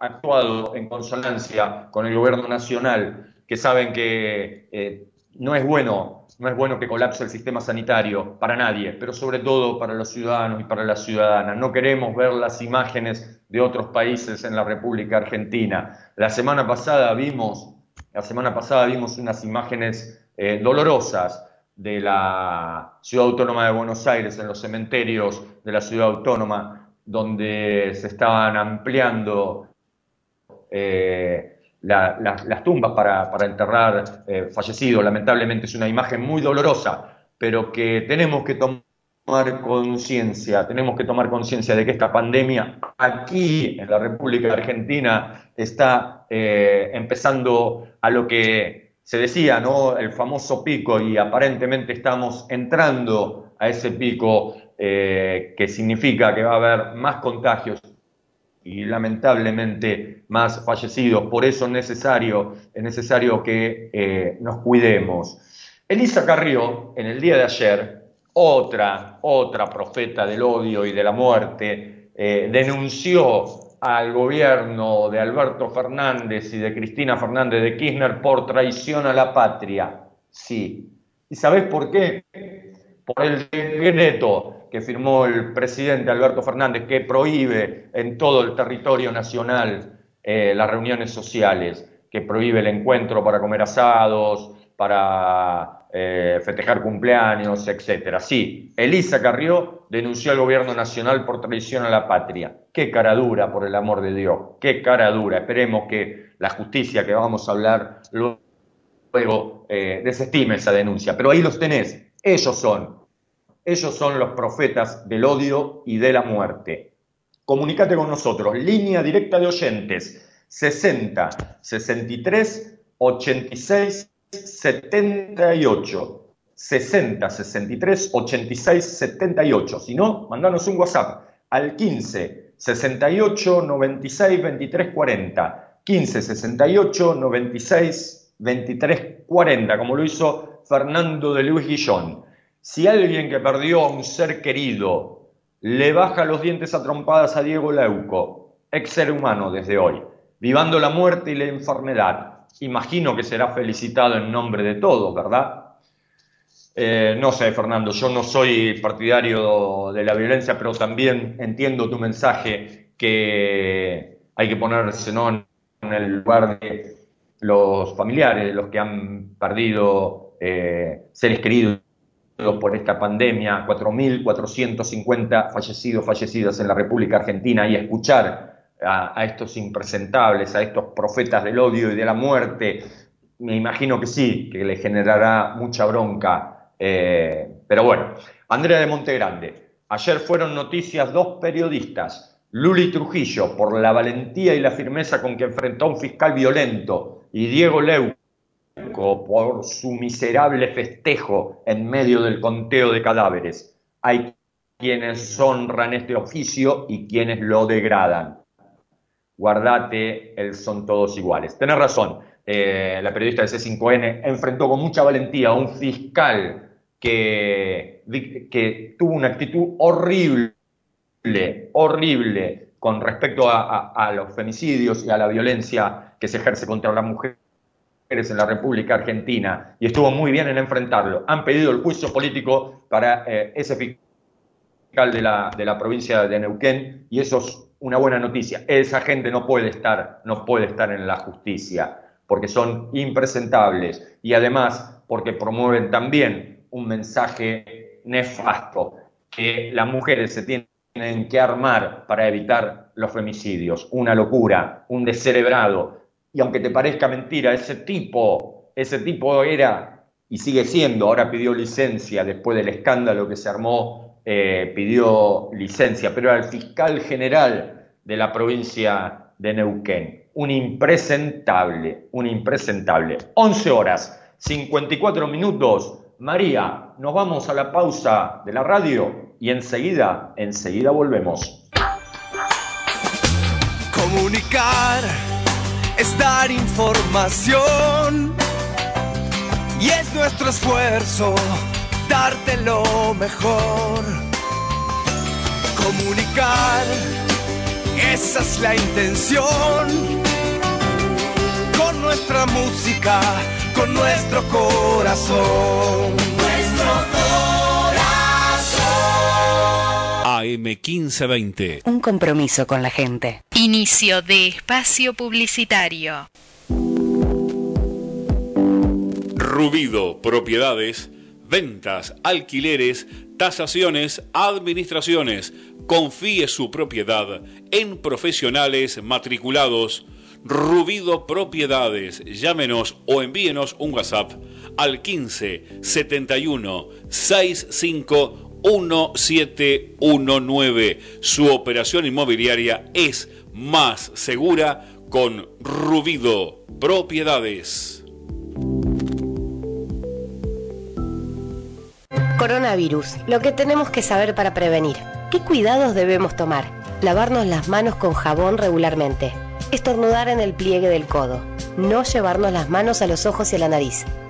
actuado en consonancia con el gobierno nacional, que saben que eh, no es bueno, no es bueno que colapse el sistema sanitario para nadie, pero sobre todo para los ciudadanos y para las ciudadanas. No queremos ver las imágenes de otros países en la República Argentina. La semana pasada vimos, la semana pasada vimos unas imágenes eh, dolorosas de la Ciudad Autónoma de Buenos Aires, en los cementerios de la Ciudad Autónoma, donde se estaban ampliando eh, las tumbas para, enterrar eh, fallecidos. Lamentablemente es una imagen muy dolorosa, pero que tenemos que tomar conciencia, tenemos que tomar conciencia de que esta pandemia aquí en la República Argentina está eh, empezando a lo que se decía, ¿no? El famoso pico y aparentemente estamos entrando a ese pico que significa que va a haber más contagios y lamentablemente más fallecidos. Por eso es necesario, es necesario que eh, nos cuidemos. Elisa Carrió, en el día de ayer, otra, otra profeta del odio y de la muerte, eh, denunció al gobierno de Alberto Fernández y de Cristina Fernández de Kirchner por traición a la patria. Sí. ¿Y sabés por qué? Por el decreto que firmó el presidente Alberto Fernández, que prohíbe en todo el territorio nacional eh, las reuniones sociales, que prohíbe el encuentro para comer asados, para eh, festejar cumpleaños, etcétera. Sí, Elisa Carrió denunció al gobierno nacional por traición a la patria. Qué cara dura, por el amor de Dios, qué cara dura. Esperemos que la justicia que vamos a hablar luego eh, desestime esa denuncia. Pero ahí los tenés, ellos son ellos son los profetas del odio y de la muerte. Comunícate con nosotros. Línea directa de oyentes 60 63 86 78. 60 63 86 78. Si no, mandanos un WhatsApp al 15 68 96 23 40. 15 68 96 23 40, como lo hizo Fernando de Luis Guillón. Si alguien que perdió a un ser querido le baja los dientes a trompadas a Diego Leuco, ex ser humano desde hoy, vivando la muerte y la enfermedad, imagino que será felicitado en nombre de todos, ¿verdad? Eh, no sé, Fernando, yo no soy partidario de la violencia, pero también entiendo tu mensaje que hay que ponerse en el lugar de los familiares, de los que han perdido eh, seres queridos por esta pandemia, 4.450 fallecidos, fallecidas en la República Argentina, y escuchar a, estos impresentables, a estos profetas del odio y de la muerte, me imagino que sí, que le generará mucha bronca. Eh, pero bueno, Andrea de Montegrande, ayer fueron noticias dos periodistas, Luli Trujillo, por la valentía y la firmeza con que enfrentó a un fiscal violento, y Diego Leu, por su miserable festejo en medio del conteo de cadáveres. Hay quienes honran este oficio y quienes lo degradan. Guardate, son todos iguales. Tenés razón, eh, la periodista de C5N enfrentó con mucha valentía a un fiscal que, que tuvo una actitud horrible, horrible con respecto a los femicidios y a la violencia que se ejerce contra la mujer en la República Argentina y estuvo muy bien en enfrentarlo. Han pedido el juicio político para eh, ese fiscal de la, de la provincia de Neuquén y eso es una buena noticia. Esa gente no puede estar, no puede estar en la justicia porque son impresentables y además porque promueven también un mensaje nefasto que las mujeres se tienen que armar para evitar los femicidios. Una locura, un descerebrado y aunque te parezca mentira, ese tipo, ese tipo era y sigue siendo, ahora pidió licencia después del escándalo que se armó, eh, pidió licencia, pero era el fiscal general de la provincia de Neuquén. Un impresentable, un impresentable. 11 horas, 54 minutos. María, nos vamos a la pausa de la radio y enseguida, enseguida volvemos. Comunicar es dar información y es nuestro esfuerzo darte lo mejor. Comunicar esa es la intención. Con nuestra música, con nuestro corazón. AM1520. Un compromiso con la gente. Inicio de espacio publicitario. Rubido Propiedades, ventas, alquileres, tasaciones, administraciones. Confíe su propiedad en profesionales matriculados. Rubido Propiedades. Llámenos o envíenos un WhatsApp al 15 71 65 1719. Su operación inmobiliaria es más segura con Rubido Propiedades. Coronavirus. Lo que tenemos que saber para prevenir. ¿Qué cuidados debemos tomar? Lavarnos las manos con jabón regularmente. Estornudar en el pliegue del codo. No llevarnos las manos a los ojos y a la nariz.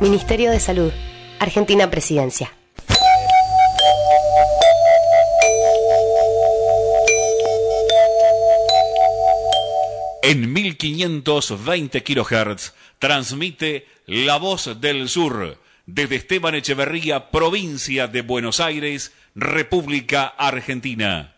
Ministerio de Salud. Argentina Presidencia. En 1520 kHz transmite La Voz del Sur desde Esteban Echeverría, provincia de Buenos Aires, República Argentina.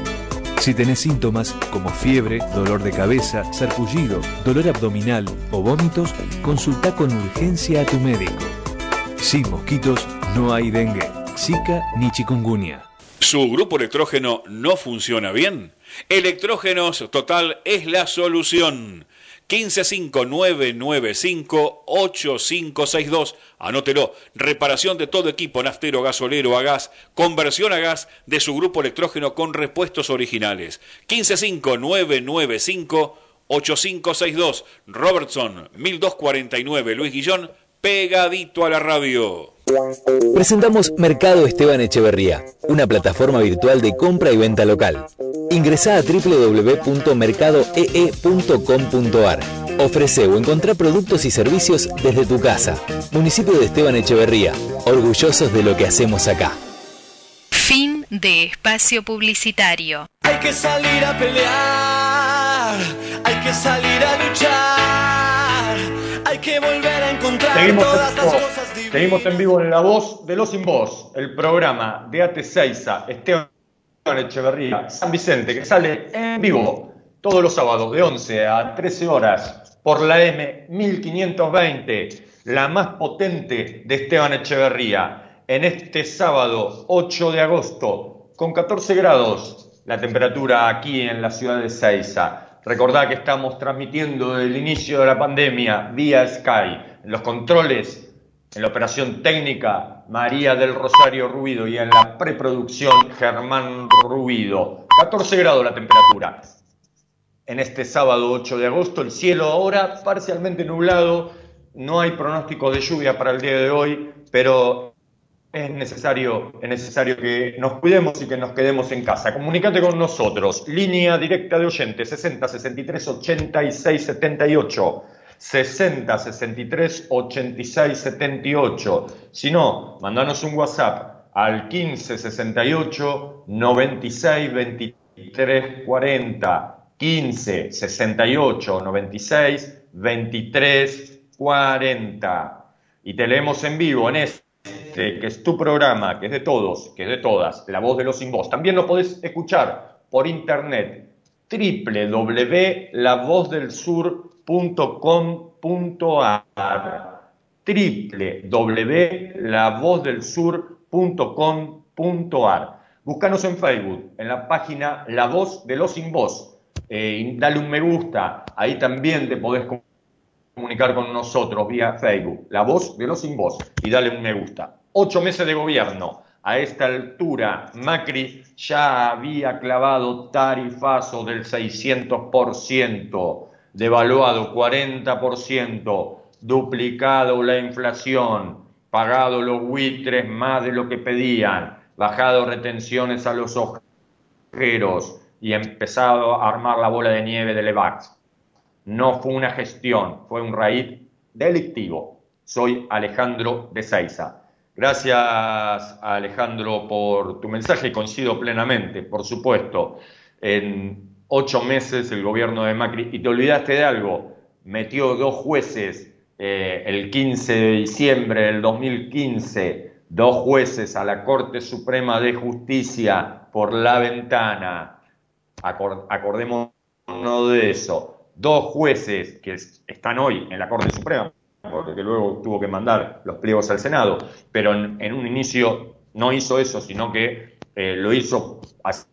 Si tenés síntomas como fiebre, dolor de cabeza, sarpullido, dolor abdominal o vómitos, consulta con urgencia a tu médico. Sin mosquitos no hay dengue, zika ni chikungunya. ¿Su grupo electrógeno no funciona bien? Electrógenos Total es la solución. 155995-8562. Anótelo. Reparación de todo equipo naftero, gasolero, a gas. Conversión a gas de su grupo electrógeno con repuestos originales. 155995-8562. Robertson, 1249. Luis Guillón, pegadito a la radio. Presentamos Mercado Esteban Echeverría, una plataforma virtual de compra y venta local. Ingresa a www.mercadoee.com.ar. Ofrece o encontrá productos y servicios desde tu casa. Municipio de Esteban Echeverría, orgullosos de lo que hacemos acá. Fin de espacio publicitario. Hay que salir a pelear, hay que salir a luchar, hay que volver a encontrar Seguimos todas las cosas. Seguimos en vivo en La Voz de los Sin Voz, el programa de AT Seiza, Esteban Echeverría, San Vicente, que sale en vivo todos los sábados de 11 a 13 horas por la M 1520, la más potente de Esteban Echeverría, en este sábado 8 de agosto, con 14 grados la temperatura aquí en la ciudad de Seiza. Recordá que estamos transmitiendo desde el inicio de la pandemia vía Sky. Los controles, en la operación técnica, María del Rosario Ruido y en la preproducción, Germán Ruido. 14 grados la temperatura. En este sábado 8 de agosto, el cielo ahora parcialmente nublado. No hay pronóstico de lluvia para el día de hoy, pero es necesario, es necesario que nos cuidemos y que nos quedemos en casa. Comunícate con nosotros. Línea directa de oyentes 60 63 86 78. 60 63 86 78. Si no, mandanos un WhatsApp al 15 68 96 23 40. 15 68 96 23 40. Y te leemos en vivo en este que es tu programa, que es de todos, que es de todas, La Voz de los Sin Voz. También lo podés escuchar por internet www.lavozdelsur.com.ar www.lavozdelsur.com.ar Búscanos en Facebook, en la página La Voz de los Sin Voz. Eh, dale un me gusta, ahí también te podés comunicar con nosotros vía Facebook, La Voz de los Sin Voz, y dale un me gusta. Ocho meses de gobierno. A esta altura, Macri ya había clavado tarifazo del 600%, devaluado 40%, duplicado la inflación, pagado los buitres más de lo que pedían, bajado retenciones a los ojeros y empezado a armar la bola de nieve del EVAX. No fue una gestión, fue un raíz delictivo. Soy Alejandro de Seiza. Gracias, Alejandro, por tu mensaje. Coincido plenamente, por supuesto. En ocho meses el gobierno de Macri, y te olvidaste de algo, metió dos jueces eh, el 15 de diciembre del 2015, dos jueces a la Corte Suprema de Justicia por la ventana. acordémonos de eso. Dos jueces que están hoy en la Corte Suprema, porque luego tuvo que mandar los pliegos al Senado, pero en, un inicio no hizo eso, sino que eh, lo hizo así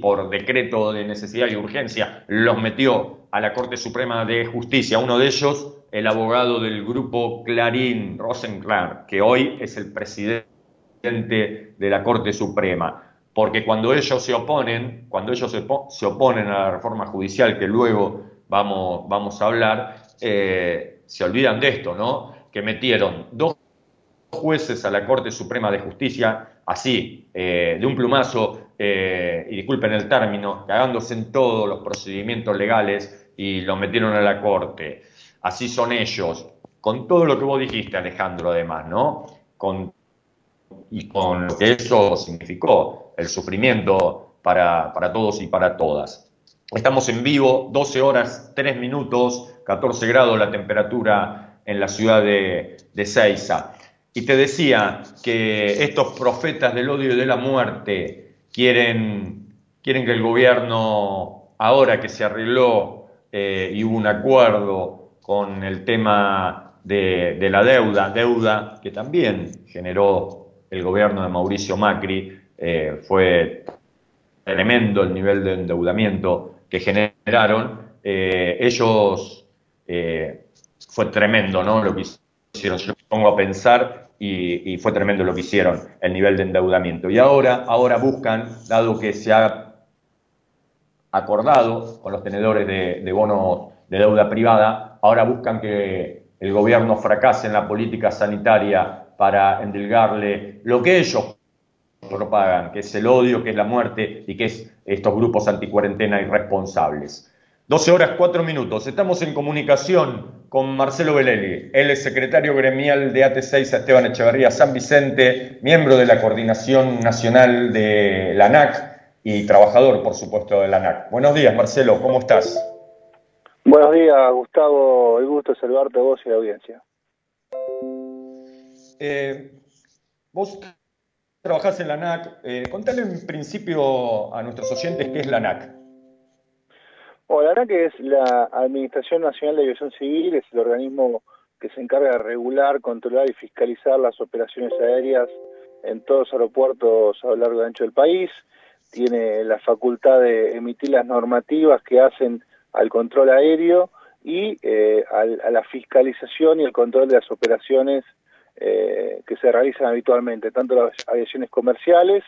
por decreto de necesidad y urgencia, los metió a la Corte Suprema de Justicia, uno de ellos, el abogado del grupo Clarín, Rosenclar, que hoy es el presidente de la Corte Suprema. Porque cuando ellos se oponen, cuando ellos se, oponen a la reforma judicial, que luego vamos, vamos a hablar, eh, se olvidan de esto, ¿no? Que metieron dos jueces a la Corte Suprema de Justicia, así, eh, de un plumazo, eh, y disculpen el término, cagándose en todos los procedimientos legales y los metieron a la Corte. Así son ellos, con todo lo que vos dijiste, Alejandro, además, ¿no? Con, y con lo que eso significó, el sufrimiento para, para todos y para todas. Estamos en vivo, 12 horas, 3 minutos, 14 grados la temperatura en la ciudad de, de Ceiza. Y te decía que estos profetas del odio y de la muerte quieren, quieren que el gobierno, ahora que se arregló eh, y hubo un acuerdo con el tema de, de, la deuda, deuda que también generó el gobierno de Mauricio Macri, eh, fue tremendo el nivel de endeudamiento que generaron, eh, ellos fue tremendo ¿no? lo que hicieron. Yo me pongo a pensar y, fue tremendo lo que hicieron, el nivel de endeudamiento. Y ahora, ahora buscan, dado que se ha acordado con los tenedores de, de bonos de deuda privada, ahora buscan que el gobierno fracase en la política sanitaria para endilgarle lo que ellos propagan, que es el odio, que es la muerte y que es estos grupos anticuarentena irresponsables. 12 horas 4 minutos. Estamos en comunicación con Marcelo Belelli. Él es secretario gremial de AT6 Esteban Echeverría San Vicente, miembro de la Coordinación Nacional de la ANAC y trabajador, por supuesto, de la ANAC. Buenos días, Marcelo, ¿cómo estás? Buenos días, Gustavo. El gusto de saludarte a vos y a la audiencia. Eh, vos trabajás en la ANAC. Eh, contale en principio a nuestros oyentes qué es la ANAC. Bueno, la ANAC es la Administración Nacional de Aviación Civil, es el organismo que se encarga de regular, controlar y fiscalizar las operaciones aéreas en todos los aeropuertos a lo largo y ancho del país. tiene la facultad de emitir las normativas que hacen al control aéreo y eh, a la fiscalización y el control de las operaciones eh, que se realizan habitualmente, tanto las aviaciones comerciales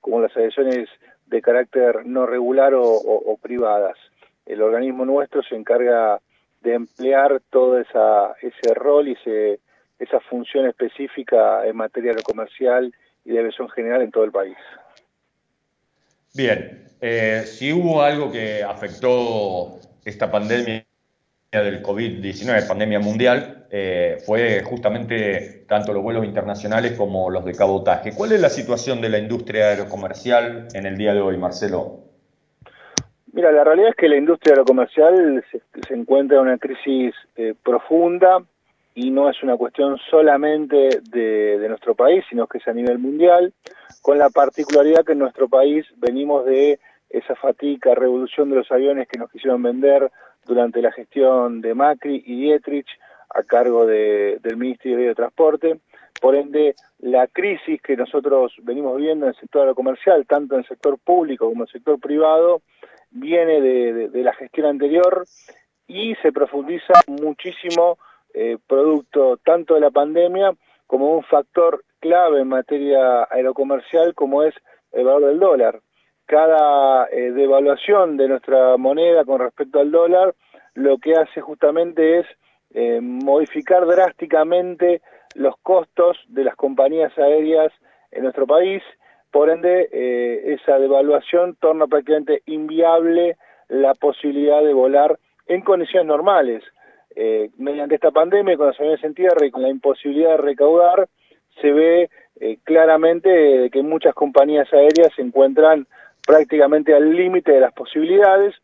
como las aviaciones de carácter no regular o, privadas. El organismo nuestro se encarga de emplear todo esa, ese rol y ese, esa función específica en materia de comercial y de aviación general en todo el país. Bien, eh, si hubo algo que afectó esta pandemia del COVID-19, pandemia mundial, eh, fue justamente tanto los vuelos internacionales como los de cabotaje. ¿Cuál es la situación de la industria aerocomercial en el día de hoy, Marcelo? Mira, la realidad es que la industria aerocomercial se, encuentra en una crisis eh, profunda y no es una cuestión solamente de, nuestro país, sino que es a nivel mundial, con la particularidad que en nuestro país venimos de esa fatica, revolución de los aviones que nos quisieron vender durante la gestión de Macri y Dietrich a cargo de, del Ministerio de Transporte. Por ende, la crisis que nosotros venimos viendo en el sector aerocomercial, tanto en el sector público como en el sector privado, viene de, la gestión anterior y se profundiza muchísimo eh, producto tanto de la pandemia como un factor clave en materia aerocomercial como es el valor del dólar. Cada eh, devaluación de nuestra moneda con respecto al dólar lo que hace justamente es eh, modificar drásticamente los costos de las compañías aéreas en nuestro país, por ende eh, esa devaluación torna prácticamente inviable la posibilidad de volar en condiciones normales. mediante esta pandemia, con las aviones en tierra y con la imposibilidad de recaudar, se ve claramente que muchas compañías aéreas se encuentran prácticamente al límite de las posibilidades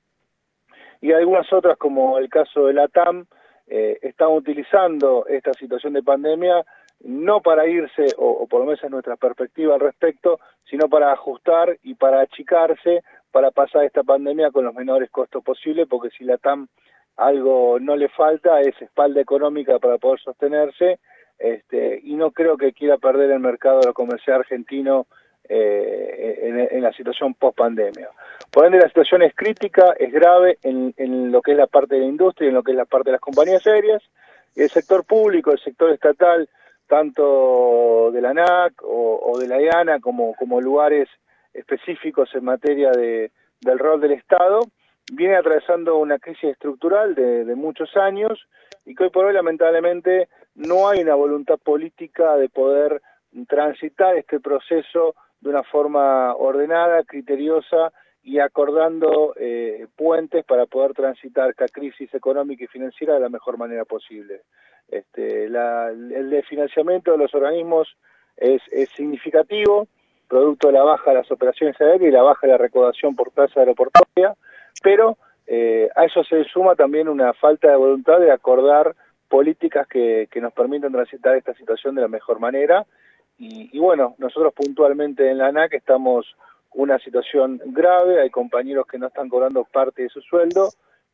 y algunas otras como el caso de la TAM eh, están utilizando esta situación de pandemia no para irse, o, por lo menos es nuestra perspectiva al respecto, sino para ajustar y para achicarse para pasar esta pandemia con los menores costos posibles, porque si la TAM algo no le falta es espalda económica para poder sostenerse, este, y no creo que quiera perder el mercado de comercial argentino eh, en, la situación post pandemia. Por ende, la situación es crítica, es grave en, lo que es la parte de la industria y en lo que es la parte de las compañías aéreas. El sector público, el sector estatal, tanto de la ANAC o, de la IANA como, lugares específicos en materia de, del rol del Estado, viene atravesando una crisis estructural de, de, muchos años y que hoy por hoy lamentablemente no hay una voluntad política de poder transitar este proceso de una forma ordenada, criteriosa y acordando eh, puentes para poder transitar esta crisis económica y financiera de la mejor manera posible. Este, el desfinanciamiento de los organismos es, significativo, producto de la baja de las operaciones aéreas y la baja de la recaudación por tasa aeroportuaria, pero eh, a eso se suma también una falta de voluntad de acordar políticas que, nos permitan transitar esta situación de la mejor manera. Y, bueno, nosotros puntualmente en la ANAC estamos una situación grave, hay compañeros que no están cobrando parte de su sueldo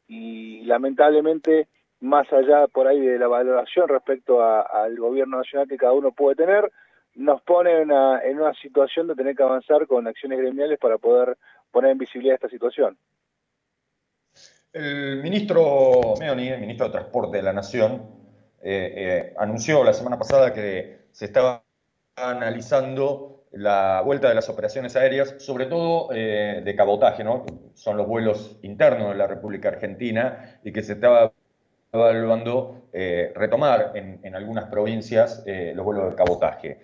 y lamentablemente más allá por ahí de la valoración respecto al gobierno nacional que cada uno puede tener, nos pone en una situación de tener que avanzar con acciones gremiales para poder poner en visibilidad esta situación. El ministro Meoni, el ministro de Transporte de la Nación, eh, eh, anunció la semana pasada que se estaba analizando la vuelta de las operaciones aéreas, sobre todo eh, de cabotaje, ¿no? Son los vuelos internos de la República Argentina y que se estaba evaluando eh, retomar en, algunas provincias eh, los vuelos de cabotaje.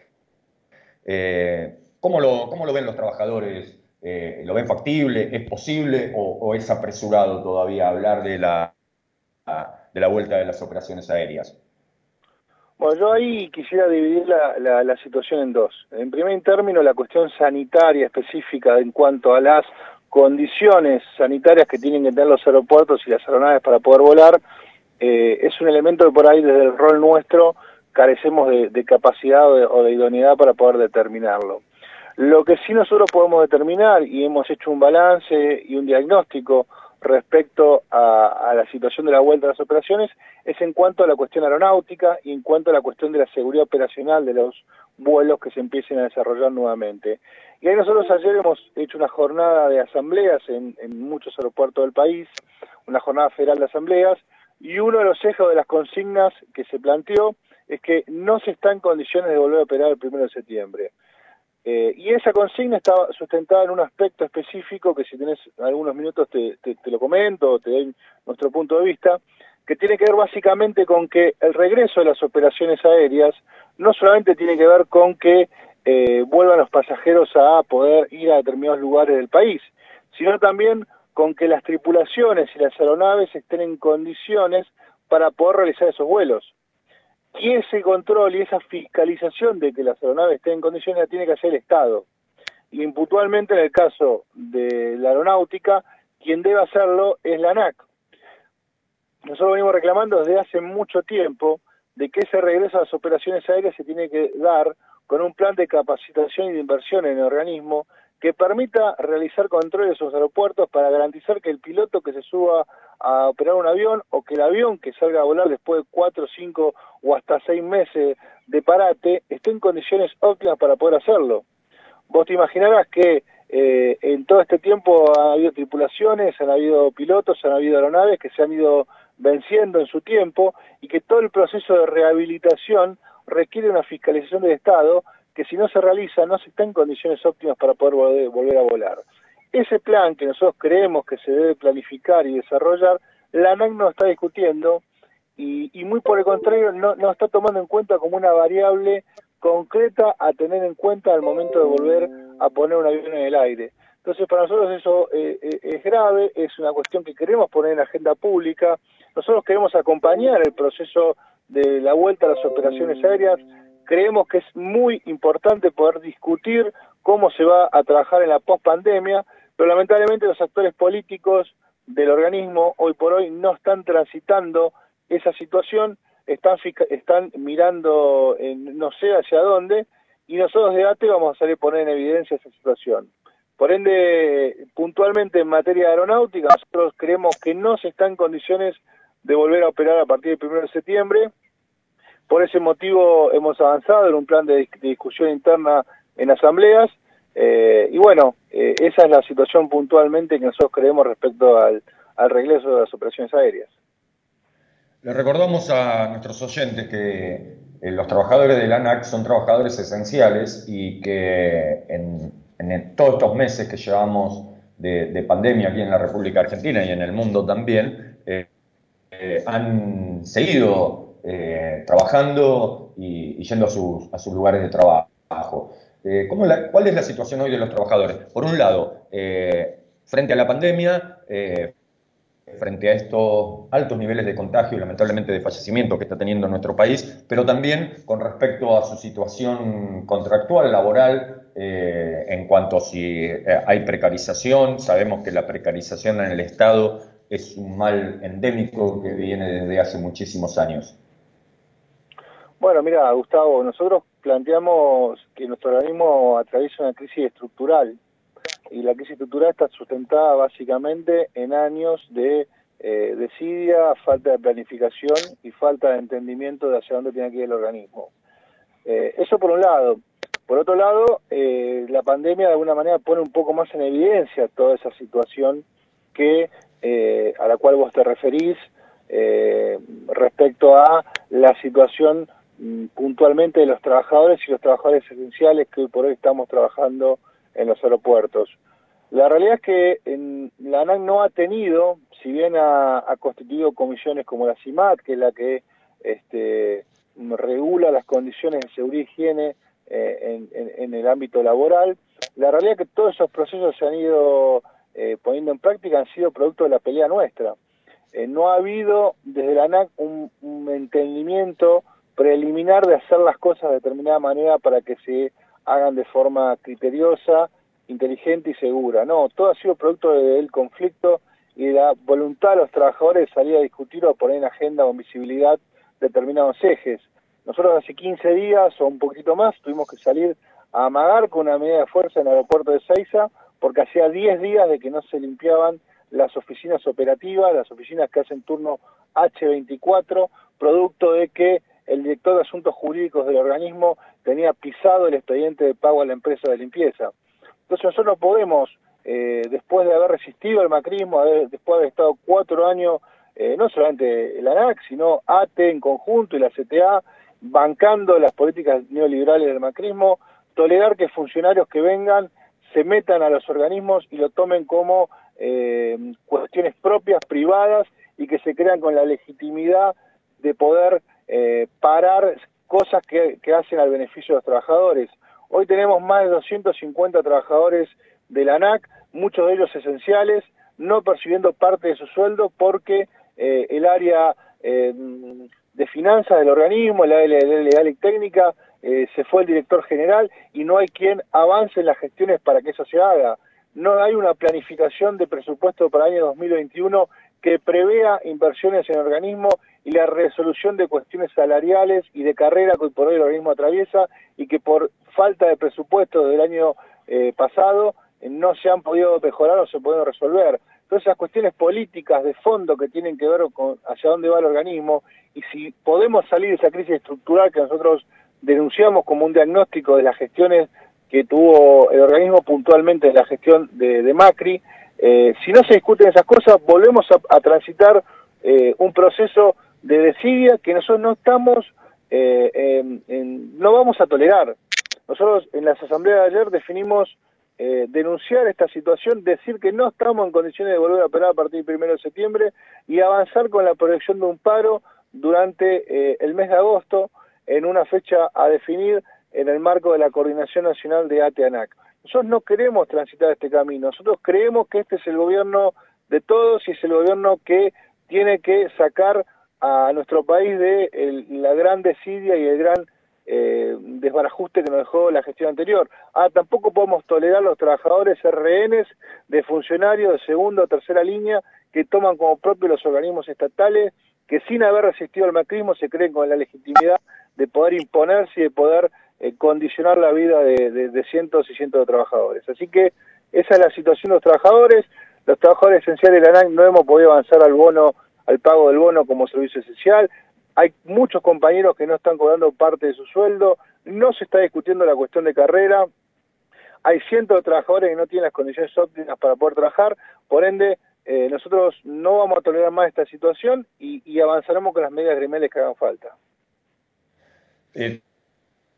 ¿cómo, lo, ¿Cómo lo ven los trabajadores? ¿Lo ven factible? ¿Es posible o, es apresurado todavía hablar de la, de la vuelta de las operaciones aéreas? Bueno, yo ahí quisiera dividir la, la, situación en dos. En primer término, la cuestión sanitaria específica en cuanto a las condiciones sanitarias que tienen que tener los aeropuertos y las aeronaves para poder volar, eh, es un elemento que por ahí desde el rol nuestro carecemos de, capacidad o de, idoneidad para poder determinarlo. Lo que sí nosotros podemos determinar, y hemos hecho un balance y un diagnóstico respecto a, la situación de la vuelta de las operaciones es en cuanto a la cuestión aeronáutica y en cuanto a la cuestión de la seguridad operacional de los vuelos que se empiecen a desarrollar nuevamente. Y ahí nosotros ayer hemos hecho una jornada de asambleas en, en muchos aeropuertos del país, una jornada federal de asambleas, y uno de los ejes de las consignas que se planteó es que no se está en condiciones de volver a operar el primero de septiembre. Eh, y esa consigna estaba sustentada en un aspecto específico que si tenés algunos minutos te, te, lo comento, te doy nuestro punto de vista, que tiene que ver básicamente con que el regreso de las operaciones aéreas no solamente tiene que ver con que eh, vuelvan los pasajeros a poder ir a determinados lugares del país, sino también con que las tripulaciones y las aeronaves estén en condiciones para poder realizar esos vuelos. Y ese control y esa fiscalización de que las aeronaves estén en condiciones la tiene que hacer el Estado. Y impuntualmente en el caso de la aeronáutica, quien debe hacerlo es la ANAC. Nosotros venimos reclamando desde hace mucho tiempo de que ese regreso a las operaciones aéreas se tiene que dar con un plan de capacitación y de inversión en el organismo que permita realizar controles en sus aeropuertos para garantizar que el piloto que se suba a operar un avión o que el avión que salga a volar después de cuatro, cinco o hasta seis meses de parate esté en condiciones óptimas para poder hacerlo. Vos te imaginarás que eh, en todo este tiempo ha habido tripulaciones, han habido pilotos, han habido aeronaves que se han ido venciendo en su tiempo y que todo el proceso de rehabilitación requiere una fiscalización del Estado que si no se realiza no se está en condiciones óptimas para poder volver, a volar. Ese plan que nosotros creemos que se debe planificar y desarrollar, la ANAC no está discutiendo y, y muy por el contrario no, no está tomando en cuenta como una variable concreta a tener en cuenta al momento de volver a poner un avión en el aire. Entonces, para nosotros eso eh, eh, es grave, es una cuestión que queremos poner en agenda pública. Nosotros queremos acompañar el proceso de la vuelta a las operaciones aéreas. Creemos que es muy importante poder discutir cómo se va a trabajar en la pospandemia, pero lamentablemente los actores políticos del organismo hoy por hoy no están transitando esa situación, están, mirando en no sé hacia dónde, y nosotros de ATE vamos a salir a poner en evidencia esa situación. Por ende, puntualmente en materia aeronáutica, nosotros creemos que no se está en condiciones de volver a operar a partir del 1 de septiembre. Por ese motivo hemos avanzado en un plan de, discusión interna en asambleas. Eh, y bueno, eh, esa es la situación puntualmente que nosotros creemos respecto al, al regreso de las operaciones aéreas. Le recordamos a nuestros oyentes que eh, los trabajadores del ANAC son trabajadores esenciales y que en todos estos meses que llevamos de, pandemia aquí en la República Argentina y en el mundo también, han seguido eh, trabajando y, yendo a sus, a sus, lugares de trabajo. ¿cómo ¿Cuál es la situación hoy de los trabajadores? Por un lado, frente a la pandemia, frente a estos altos niveles de contagio y lamentablemente de fallecimiento que está teniendo nuestro país, pero también con respecto a su situación contractual, laboral, eh, en cuanto a si eh, hay precarización. Sabemos que la precarización en el Estado es un mal endémico que viene desde hace muchísimos años. Bueno, mira, Gustavo, nosotros planteamos que nuestro organismo atraviesa una crisis estructural y la crisis estructural está sustentada básicamente en años de eh, desidia, falta de planificación y falta de entendimiento de hacia dónde tiene que ir el organismo. Eh, eso por un lado. Por otro lado, eh, la pandemia de alguna manera pone un poco más en evidencia toda esa situación que eh, a la cual vos te referís eh, respecto a la situación puntualmente de los trabajadores y los trabajadores esenciales que hoy por hoy estamos trabajando en los aeropuertos. La realidad es que en, la ANAC no ha tenido, si bien ha, constituido comisiones como la CIMAT, que es la que este, regula las condiciones de seguridad y higiene eh, en, el ámbito laboral, la realidad es que todos esos procesos se han ido eh, poniendo en práctica, han sido producto de la pelea nuestra. Eh, no ha habido desde la ANAC un entendimiento preliminar de hacer las cosas de determinada manera para que se hagan de forma criteriosa, inteligente y segura. No, todo ha sido producto del conflicto y de la voluntad de los trabajadores de salir a discutir o poner en agenda o en visibilidad determinados ejes. Nosotros hace 15 días o un poquito más tuvimos que salir a amagar con una medida de fuerza en el aeropuerto de Seiza porque hacía 10 días de que no se limpiaban las oficinas operativas, las oficinas que hacen turno H24, producto de que el director de asuntos jurídicos del organismo tenía pisado el expediente de pago a la empresa de limpieza. Entonces nosotros no podemos, eh, después de haber resistido al macrismo, después de haber estado cuatro años, eh, no solamente el ANAC, sino ATE en conjunto y la CTA, bancando las políticas neoliberales del macrismo, tolerar que funcionarios que vengan se metan a los organismos y lo tomen como eh, cuestiones propias, privadas, y que se crean con la legitimidad de poder eh, parar cosas que, hacen al beneficio de los trabajadores. Hoy tenemos más de 250 trabajadores de la ANAC, muchos de ellos esenciales, no percibiendo parte de su sueldo porque eh, el área eh, de finanzas del organismo, el área legal y técnica, eh, se fue el director general y no hay quien avance en las gestiones para que eso se haga. No hay una planificación de presupuesto para el año 2021 que prevea inversiones en el organismo y la resolución de cuestiones salariales y de carrera que por hoy el organismo atraviesa y que por falta de presupuesto del año eh, pasado eh, no se han podido mejorar o se pueden resolver. Todas esas cuestiones políticas de fondo que tienen que ver con hacia dónde va el organismo y si podemos salir de esa crisis estructural que nosotros denunciamos como un diagnóstico de las gestiones que tuvo el organismo puntualmente en la gestión de, Macri, eh, si no se discuten esas cosas, volvemos a, transitar eh, un proceso de desidia que nosotros no estamos, no vamos a tolerar. Nosotros en las asambleas de ayer definimos eh, denunciar esta situación, decir que no estamos en condiciones de volver a operar a partir del primero de septiembre y avanzar con la proyección de un paro durante eh, el mes de agosto en una fecha a definir en el marco de la Coordinación Nacional de ATEANAC. Nosotros no queremos transitar este camino, nosotros creemos que este es el gobierno de todos y es el gobierno que tiene que sacar a nuestro país de la gran desidia y el gran eh, desbarajuste que nos dejó la gestión anterior. Ah, tampoco podemos tolerar los trabajadores rehenes de funcionarios de segunda o tercera línea que toman como propio los organismos estatales, que sin haber resistido al macrismo se creen con la legitimidad de poder imponerse y de poder eh, condicionar la vida de, cientos y cientos de trabajadores. Así que esa es la situación de los trabajadores. Los trabajadores esenciales de la ANAC no hemos podido avanzar al bono, al pago del bono como servicio esencial hay muchos compañeros que no están cobrando parte de su sueldo, no se está discutiendo la cuestión de carrera, hay cientos de trabajadores que no tienen las condiciones óptimas para poder trabajar, por ende, eh, nosotros no vamos a tolerar más esta situación y, avanzaremos con las medidas gremiales que hagan falta. Eh,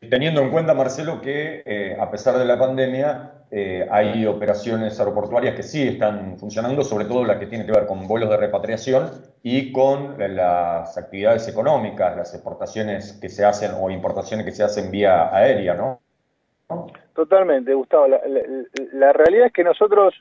teniendo en cuenta, Marcelo, que eh, a pesar de la pandemia, eh, hay operaciones aeroportuarias que sí están funcionando, sobre todo las que tienen que ver con vuelos de repatriación y con las actividades económicas, las exportaciones que se hacen o importaciones que se hacen vía aérea, ¿no? Totalmente, Gustavo. La, realidad es que nosotros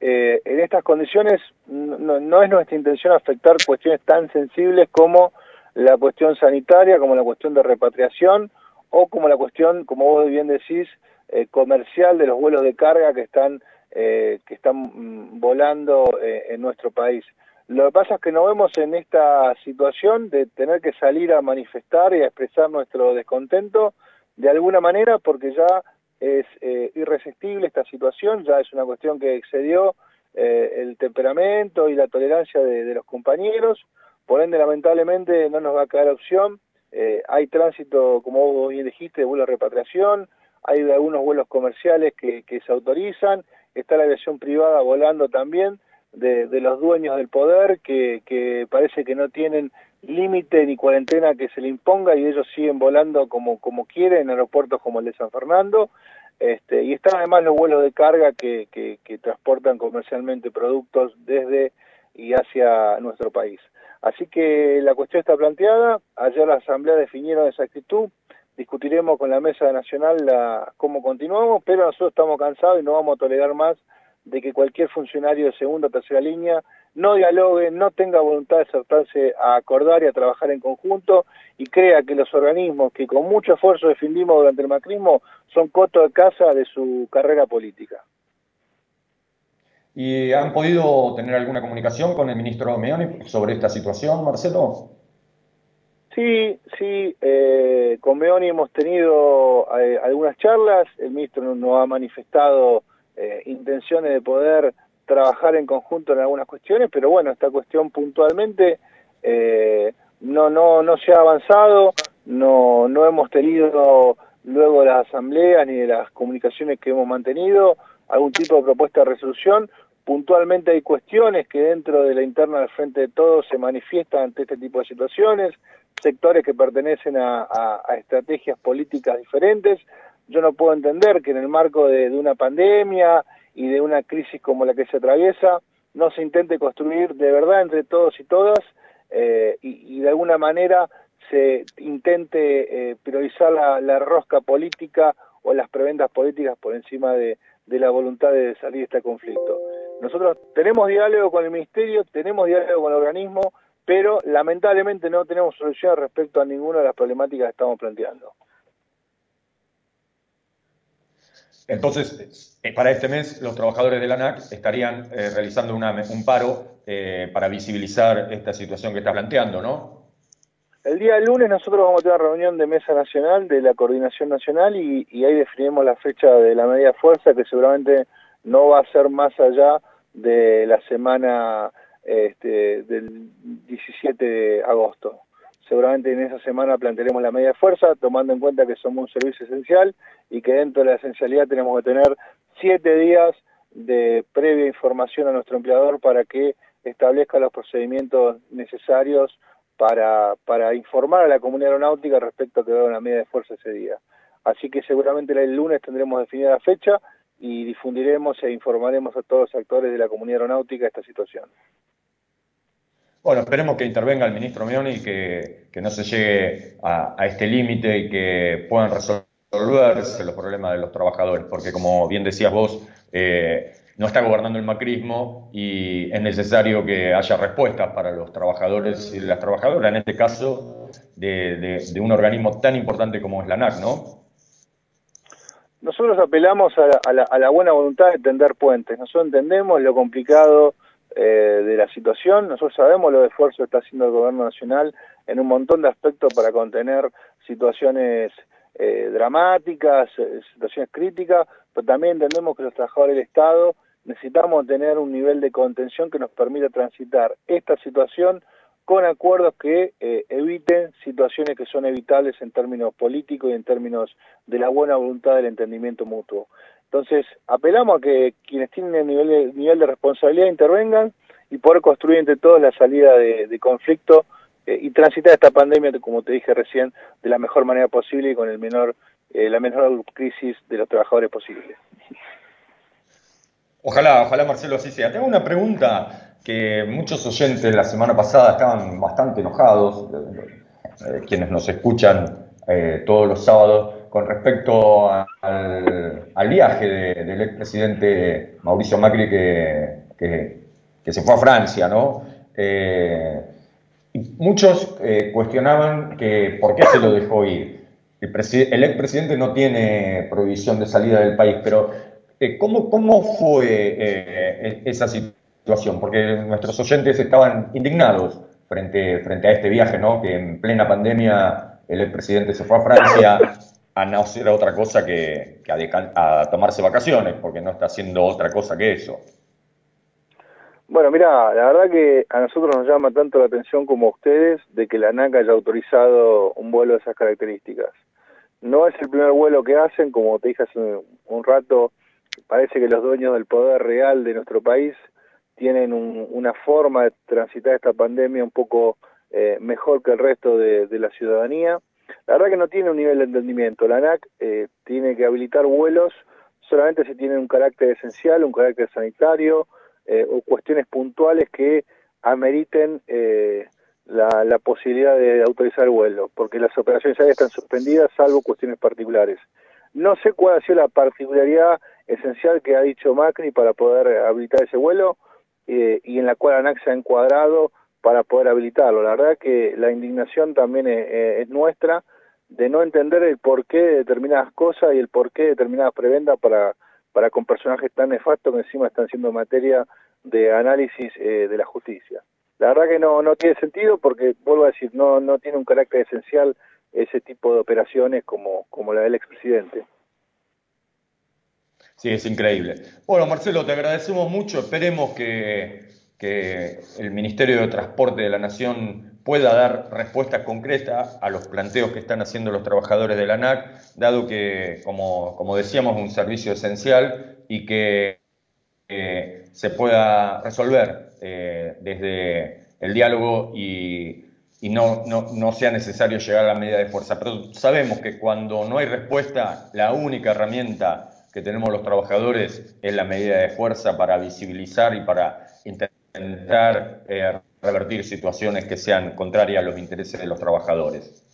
eh, en estas condiciones no, no es nuestra intención afectar cuestiones tan sensibles como la cuestión sanitaria, como la cuestión de repatriación o como la cuestión, como vos bien decís, eh, comercial de los vuelos de carga que están, eh, que están mm, volando eh, en nuestro país. Lo que pasa es que nos vemos en esta situación de tener que salir a manifestar y a expresar nuestro descontento de alguna manera porque ya es irresistible esta situación, ya es una cuestión que excedió el temperamento y la tolerancia de, de, los compañeros, por ende lamentablemente no nos va a quedar opción, hay tránsito, como vos bien dijiste, de vuelo de repatriación, hay algunos vuelos comerciales que, se autorizan, está la aviación privada volando también, de, los dueños del poder, que, parece que no tienen límite ni cuarentena que se le imponga y ellos siguen volando como, quieren en aeropuertos como el de San Fernando. Este, y están además los vuelos de carga que, que, que transportan comercialmente productos desde y hacia nuestro país. Así que la cuestión está planteada, ayer la Asamblea definieron esa actitud, discutiremos con la Mesa Nacional la, cómo continuamos, pero nosotros estamos cansados y no vamos a tolerar más de que cualquier funcionario de segunda o tercera línea no dialogue, no tenga voluntad de acertarse a acordar y a trabajar en conjunto y crea que los organismos que con mucho esfuerzo defendimos durante el macrismo son coto de casa de su carrera política. ¿Y han podido tener alguna comunicación con el ministro Meoni sobre esta situación, Marcelo? Sí, sí, eh, con Meoni hemos tenido eh, algunas charlas, el ministro nos ha manifestado eh, intenciones de poder trabajar en conjunto en algunas cuestiones, pero bueno, esta cuestión puntualmente no, no, no se ha avanzado, no, no hemos tenido luego de las asambleas ni de las comunicaciones que hemos mantenido algún tipo de propuesta de resolución. Puntualmente hay cuestiones que dentro de la interna del Frente de Todos se manifiestan ante este tipo de situaciones, sectores que pertenecen a, estrategias políticas diferentes. Yo no puedo entender que en el marco de, una pandemia y de una crisis como la que se atraviesa, no se intente construir de verdad entre todos y todas eh, y, de alguna manera se intente eh, priorizar la, rosca política o las preventas políticas por encima de, de la voluntad de salir de este conflicto. Nosotros tenemos diálogo con el Ministerio, tenemos diálogo con el organismo, pero lamentablemente no tenemos solución respecto a ninguna de las problemáticas que estamos planteando. Entonces, eh, para este mes, los trabajadores de la ANAC estarían eh, realizando un paro eh, para visibilizar esta situación que está planteando, ¿no? El día lunes nosotros vamos a tener una reunión de mesa nacional de la coordinación nacional y, y ahí definiremos la fecha de la media fuerza que seguramente no va a ser más allá de la semana este, del 17 de agosto. Seguramente en esa semana plantearemos la media fuerza, tomando en cuenta que somos un servicio esencial y que dentro de la esencialidad tenemos que tener siete días de previa información a nuestro empleador para que establezca los procedimientos necesarios para, para informar a la comunidad aeronáutica respecto a que va a una media de fuerza ese día. Así que seguramente el lunes tendremos definida la fecha y difundiremos e informaremos a todos los actores de la comunidad aeronáutica esta situación. Bueno, esperemos que intervenga el ministro Mioni y que, no se llegue a, este límite y que puedan resolverse los problemas de los trabajadores, porque como bien decías vos, eh, no está gobernando el macrismo y es necesario que haya respuestas para los trabajadores y las trabajadoras, en este caso de, un organismo tan importante como es la ANAC, ¿no? nosotros apelamos a la, buena voluntad de tender puentes. Nosotros entendemos lo complicado eh, de la situación, nosotros sabemos lo esfuerzo que está haciendo el gobierno nacional en un montón de aspectos para contener situaciones eh, dramáticas, eh, situaciones críticas, pero también entendemos que los trabajadores del Estado necesitamos tener un nivel de contención que nos permita transitar esta situación con acuerdos que eh, eviten situaciones que son evitables en términos políticos y en términos de la buena voluntad del entendimiento mutuo. Entonces, apelamos a que quienes tienen el nivel de, nivel de responsabilidad intervengan y poder construir entre todos la salida de, conflicto eh, y transitar esta pandemia, como te dije recién, de la mejor manera posible y con el menor, eh, la menor crisis de los trabajadores posible. Ojalá, ojalá Marcelo así sea. Tengo una pregunta que muchos oyentes la semana pasada estaban bastante enojados, eh, quienes nos escuchan eh, todos los sábados, con respecto al, viaje del expresidente Mauricio Macri que, que, se fue a Francia, ¿no? Eh, muchos cuestionaban que por qué se lo dejó ir. El, el expresidente no tiene prohibición de salida del país, pero ¿cómo, cómo fue esa situación? porque nuestros oyentes estaban indignados frente, frente a este viaje, ¿no? Que en plena pandemia el presidente se fue a Francia a no hacer otra cosa que, a, tomarse vacaciones, porque no está haciendo otra cosa que eso. Bueno, mira, la verdad que a nosotros nos llama tanto la atención como a ustedes de que la ANAC haya autorizado un vuelo de esas características. No es el primer vuelo que hacen, como te dije hace un rato, parece que los dueños del poder real de nuestro país tienen una forma de transitar esta pandemia un poco eh, mejor que el resto de, la ciudadanía. La verdad que no tiene un nivel de entendimiento. La ANAC eh, tiene que habilitar vuelos solamente si tienen un carácter esencial, un carácter sanitario eh, o cuestiones puntuales que ameriten la, la, posibilidad de autorizar el vuelo, porque las operaciones aéreas están suspendidas salvo cuestiones particulares. No sé cuál ha sido la particularidad esencial que ha dicho Macri para poder habilitar ese vuelo. Eh, y en la cual ANAC se ha encuadrado para poder habilitarlo. La verdad que la indignación también es, nuestra de no entender el porqué de determinadas cosas y el porqué de determinadas preventas para, para con personajes tan nefastos que encima están siendo materia de análisis eh, de la justicia. La verdad que no, no tiene sentido porque, vuelvo a decir, no, no tiene un carácter esencial ese tipo de operaciones como, como la del expresidente. Sí, es increíble. Bueno, Marcelo, te agradecemos mucho. Esperemos que, el Ministerio de Transporte de la Nación pueda dar respuestas concretas a los planteos que están haciendo los trabajadores de la ANAC, dado que, como, como decíamos, es un servicio esencial y que eh, se pueda resolver eh, desde el diálogo y, y no, no, no, sea necesario llegar a la medida de fuerza. Pero sabemos que cuando no hay respuesta, la única herramienta que tenemos los trabajadores es la medida de fuerza para visibilizar y para intentar eh, revertir situaciones que sean contrarias a los intereses de los trabajadores.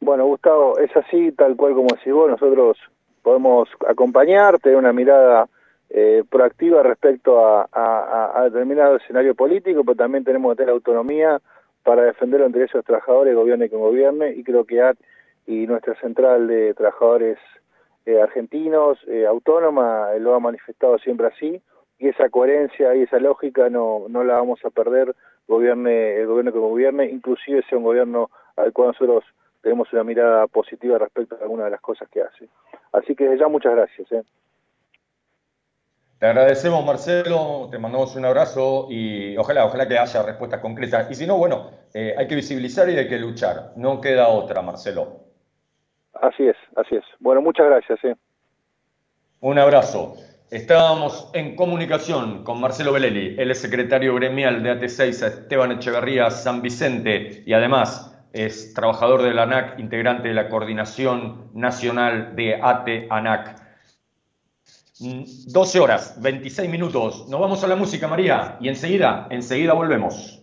Bueno, Gustavo, es así, tal cual como decís vos, nosotros podemos acompañarte, tener una mirada eh, proactiva respecto a, determinado escenario político, pero también tenemos que tener autonomía para defender los intereses de los trabajadores, gobierne quien gobierne, y creo que AT y nuestra central de trabajadores eh, argentinos, eh, autónoma, lo ha manifestado siempre así, y esa coherencia y esa lógica no, no la vamos a perder, gobierne el gobierno que gobierne, inclusive sea un gobierno al cual nosotros tenemos una mirada positiva respecto a algunas de las cosas que hace. Así que ya muchas gracias. ¿eh? Te agradecemos, Marcelo, te mandamos un abrazo y ojalá, ojalá que haya respuestas concretas. Y si no, bueno, eh, hay que visibilizar y hay que luchar. No queda otra, Marcelo. Así es, así es. Bueno, muchas gracias. ¿eh? Un abrazo. Estábamos en comunicación con Marcelo Beleli, él es secretario gremial de AT6 a Esteban Echeverría San Vicente y además es trabajador de la ANAC, integrante de la Coordinación Nacional de AT-ANAC. 12 horas, 26 minutos. Nos vamos a la música, María, y enseguida, enseguida volvemos.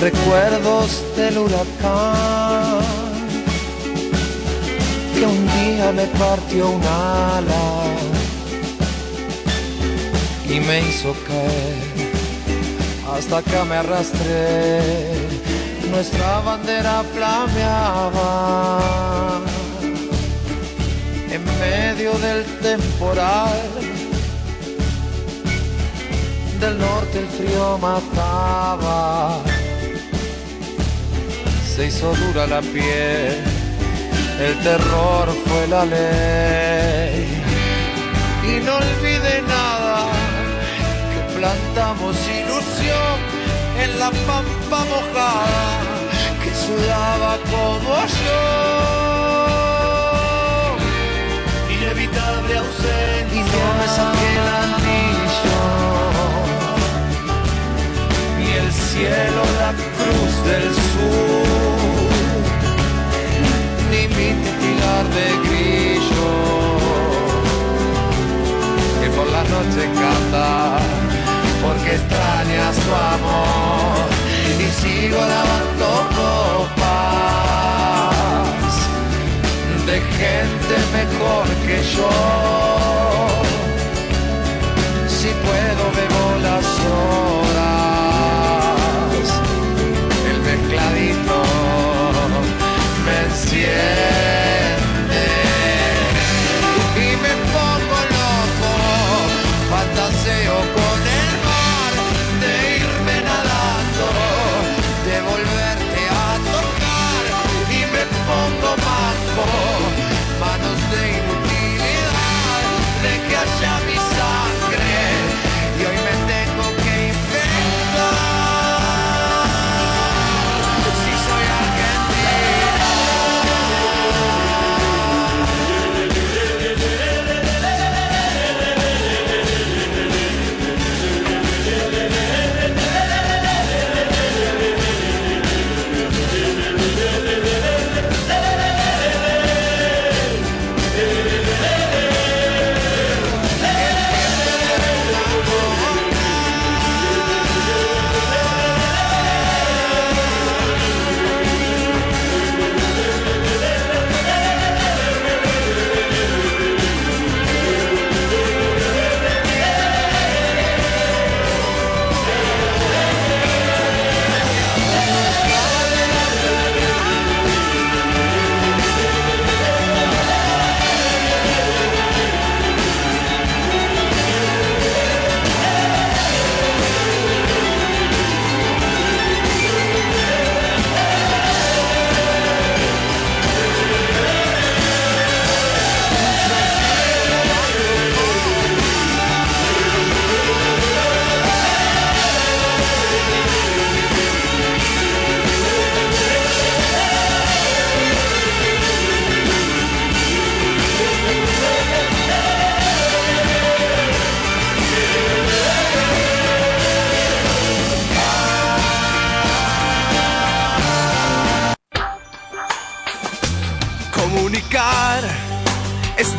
Recuerdos del huracán, que un día me partió un ala y me hizo caer, hasta que me arrastré, nuestra bandera flameaba en medio del temporal del norte el frío mataba, se hizo dura la piel, el terror fue la ley. Y no olvide nada, que plantamos ilusión en la pampa mojada, que sudaba como yo. Inevitable ausencia. Y no me cielo la cruz del sur, ni mi titilar de grillo, que por la noche canta, porque extraña su amor, y sigo lavando copas de gente mejor que yo. Si puedo bebo las horas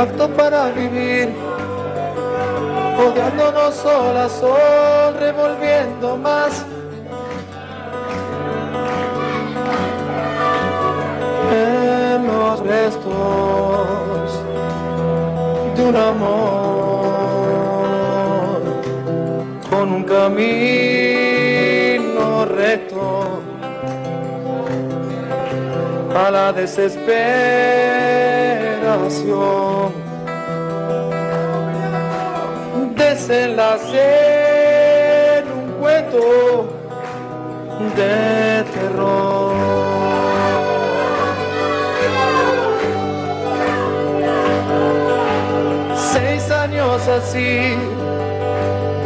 Pacto para vivir, odiándonos sol a sol, revolviendo más. En los restos de un amor con un camino recto a la desesperación. Desenlace en un cuento de terror. Seis años así,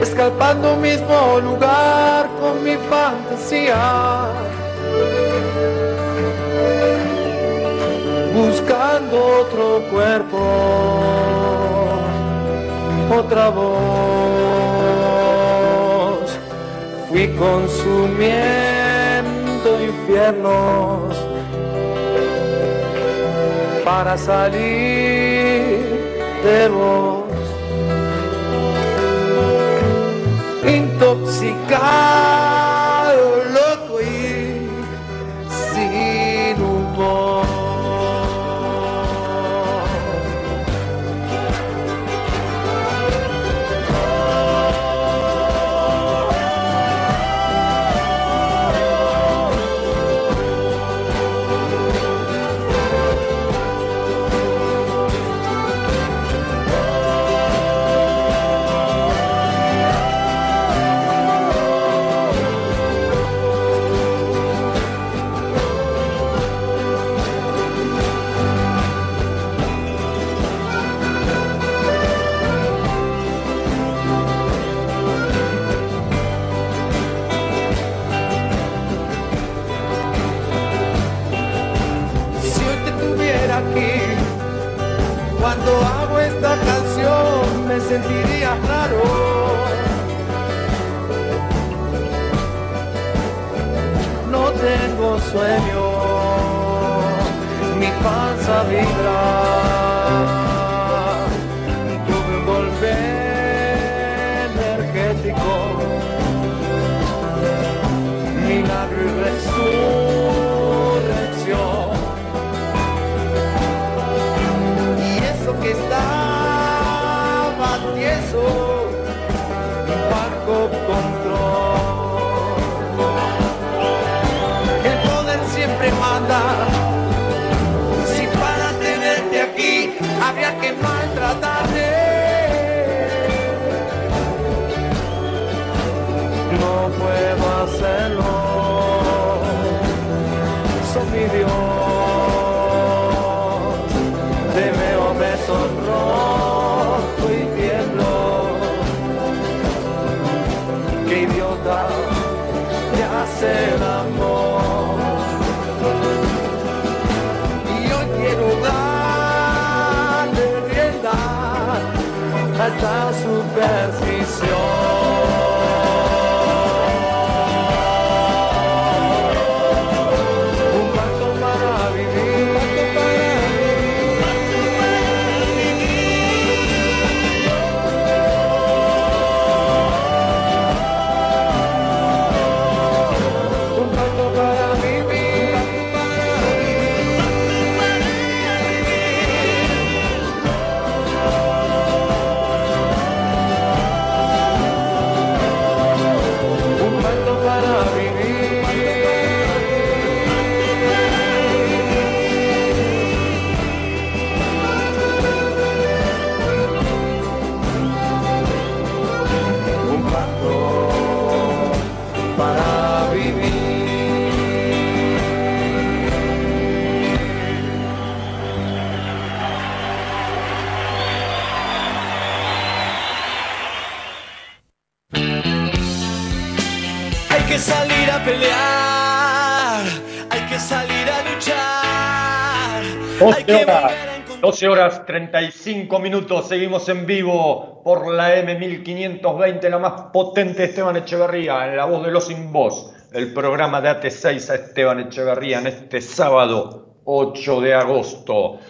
escalpando un mismo lugar con mi fantasía. Otro cuerpo, otra voz. Fui consumiendo infiernos para salir de vos. Intoxicado, canción me sentiría raro. No tengo sueño, 12 horas, 12 horas 35 minutos, seguimos en vivo por la M1520, la más potente Esteban Echeverría, en la voz de los sin voz, el programa de AT6 a Esteban Echeverría en este sábado 8 de agosto.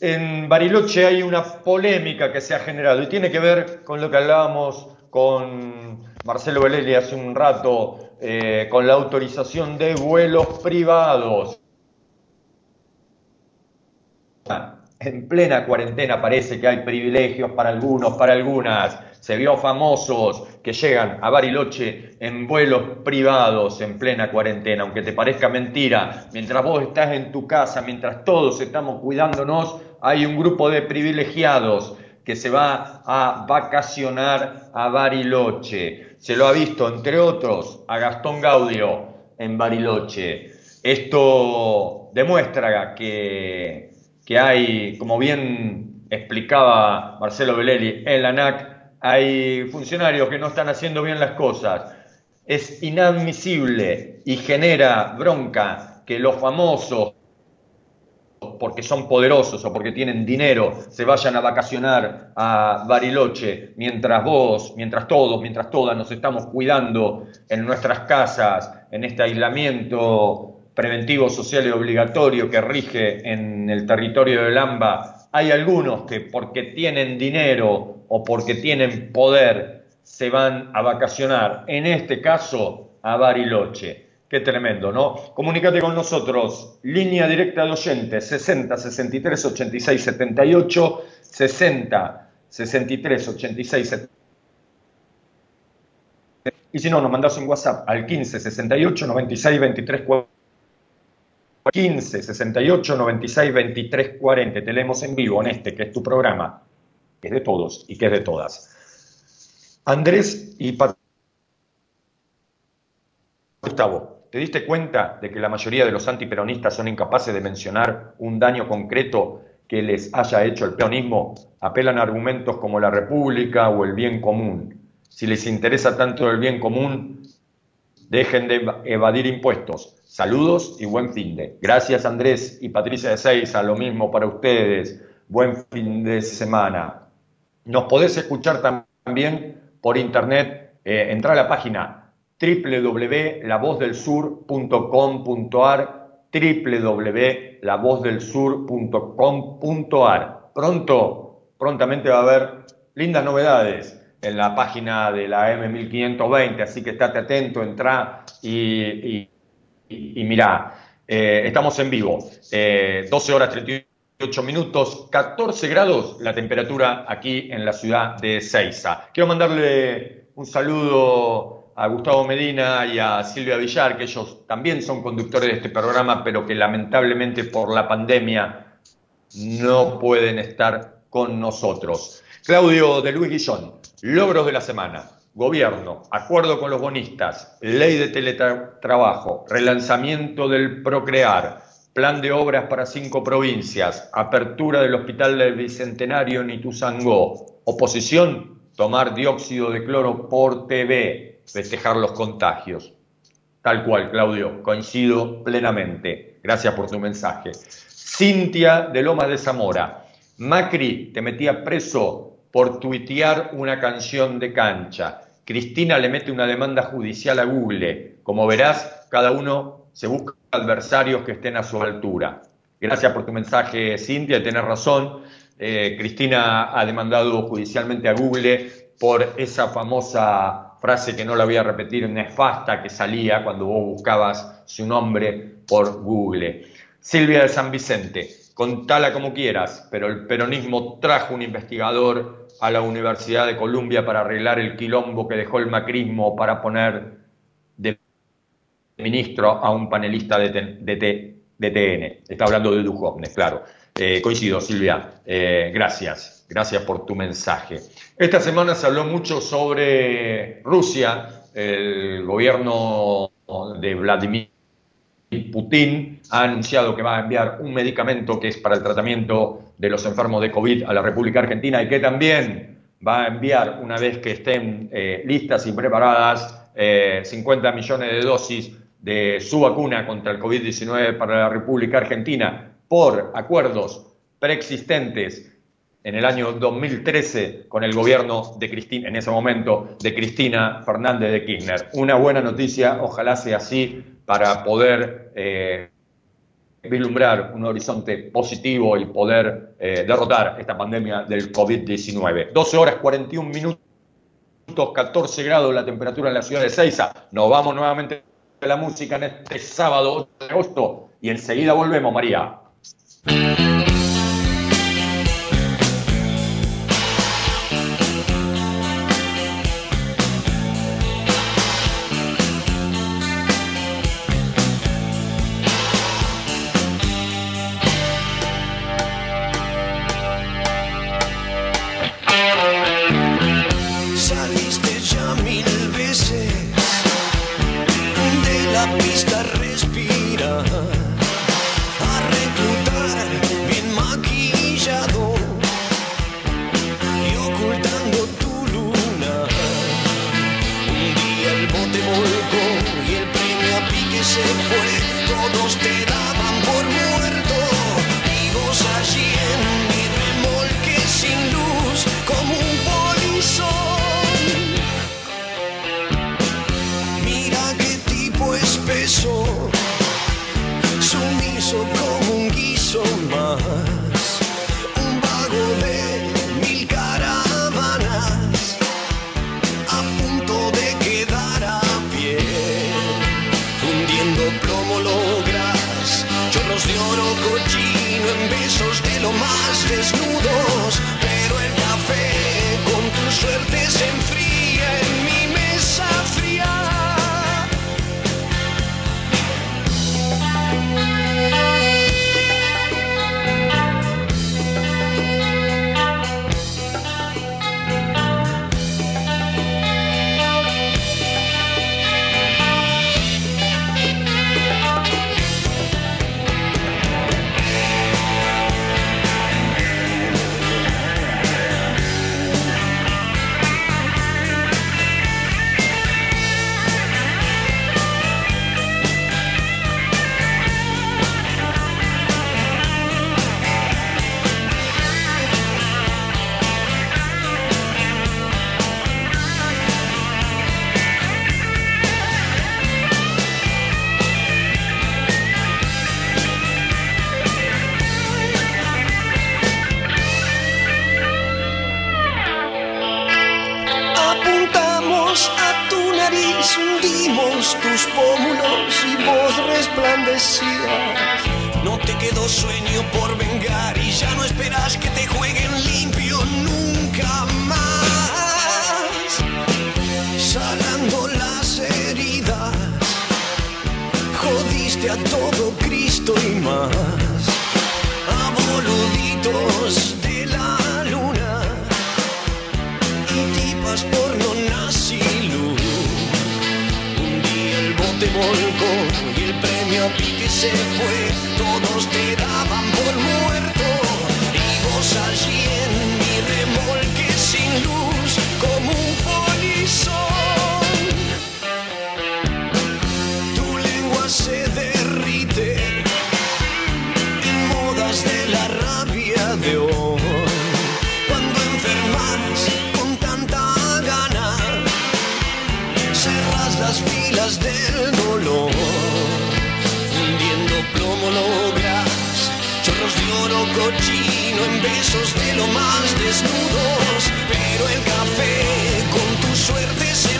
En Bariloche hay una polémica que se ha generado y tiene que ver con lo que hablábamos con Marcelo Belelli hace un rato, eh, con la autorización de vuelos privados. En plena cuarentena parece que hay privilegios para algunos, para algunas. Se vio famosos que llegan a Bariloche en vuelos privados en plena cuarentena, aunque te parezca mentira. Mientras vos estás en tu casa, mientras todos estamos cuidándonos, hay un grupo de privilegiados que se va a vacacionar a Bariloche. Se lo ha visto, entre otros, a Gastón Gaudio en Bariloche. Esto demuestra que, que hay, como bien explicaba Marcelo Belelli en la ANAC, hay funcionarios que no están haciendo bien las cosas. Es inadmisible y genera bronca que los famosos porque son poderosos o porque tienen dinero, se vayan a vacacionar a Bariloche, mientras vos, mientras todos, mientras todas nos estamos cuidando en nuestras casas, en este aislamiento preventivo, social y obligatorio que rige en el territorio del AMBA, hay algunos que porque tienen dinero o porque tienen poder se van a vacacionar, en este caso a Bariloche. Qué tremendo, ¿no? Comunícate con nosotros. Línea directa de oyentes 60 63 86 78 60 63 86 78. Y si no, nos mandas un WhatsApp al 15 68 96 23 40. 15 68 96 23 40. Te leemos en vivo en este, que es tu programa, que es de todos y que es de todas. Andrés y Pat Gustavo. ¿Te diste cuenta de que la mayoría de los antiperonistas son incapaces de mencionar un daño concreto que les haya hecho el peronismo? Apelan a argumentos como la república o el bien común. Si les interesa tanto el bien común, dejen de evadir impuestos. Saludos y buen fin de. Gracias Andrés y Patricia de Seiza, lo mismo para ustedes. Buen fin de semana. Nos podés escuchar también por internet. Eh, entra a la página www.lavozdelsur.com.ar www.lavozdelsur.com.ar Pronto, prontamente va a haber lindas novedades en la página de la M1520, así que estate atento, entra y, y, mirá. Eh, estamos en vivo, 12 eh, horas 38 minutos, 14 grados la temperatura aquí en la ciudad de Ceiza. Quiero mandarle un saludo a Gustavo Medina y a Silvia Villar, que ellos también son conductores de este programa, pero que lamentablemente por la pandemia no pueden estar con nosotros. Claudio de Luis Guillón, logros de la semana. Gobierno, acuerdo con los bonistas, ley de teletrabajo, relanzamiento del Procrear, plan de obras para cinco provincias, apertura del Hospital del Bicentenario en Ituzangó, oposición, tomar dióxido de cloro por TV, festejar los contagios. Tal cual, Claudio, coincido plenamente. Gracias por tu mensaje. Cintia de Lomas de Zamora. Macri te metía preso por tuitear una canción de cancha. Cristina le mete una demanda judicial a Google. Como verás, cada uno se busca adversarios que estén a su altura. Gracias por tu mensaje, Cintia, tenés razón. Eh, Cristina ha demandado judicialmente a Google por esa famosa frase que no la voy a repetir, nefasta que salía cuando vos buscabas su nombre por Google. Silvia de San Vicente, contala como quieras, pero el peronismo trajo un investigador a la Universidad de Columbia para arreglar el quilombo que dejó el macrismo para poner de ministro a un panelista de, TN. Está hablando de Duhovne, claro. Eh, coincido, Silvia. Eh, gracias. Gracias por tu mensaje. Esta semana se habló mucho sobre Rusia. El gobierno de Vladimir Putin ha anunciado que va a enviar un medicamento que es para el tratamiento de los enfermos de COVID a la República Argentina y que también va a enviar, una vez que estén eh, listas y preparadas, 50 eh, millones de dosis de su vacuna contra el COVID-19 para la República Argentina. por acuerdos preexistentes en el año 2013 con el gobierno de Cristina, en ese momento, de Cristina Fernández de Kirchner. Una buena noticia, ojalá sea así, para poder eh, vislumbrar un horizonte positivo y poder eh, derrotar esta pandemia del COVID-19. 12 horas 41 minutos, 14 grados la temperatura en la ciudad de Ceiza. Nos vamos nuevamente a la música en este sábado 8 de agosto y enseguida volvemos, María. Las filas del dolor. Fundiendo plomo logras chorros de oro cochino en besos de lo más desnudos. Pero el café con tu suerte se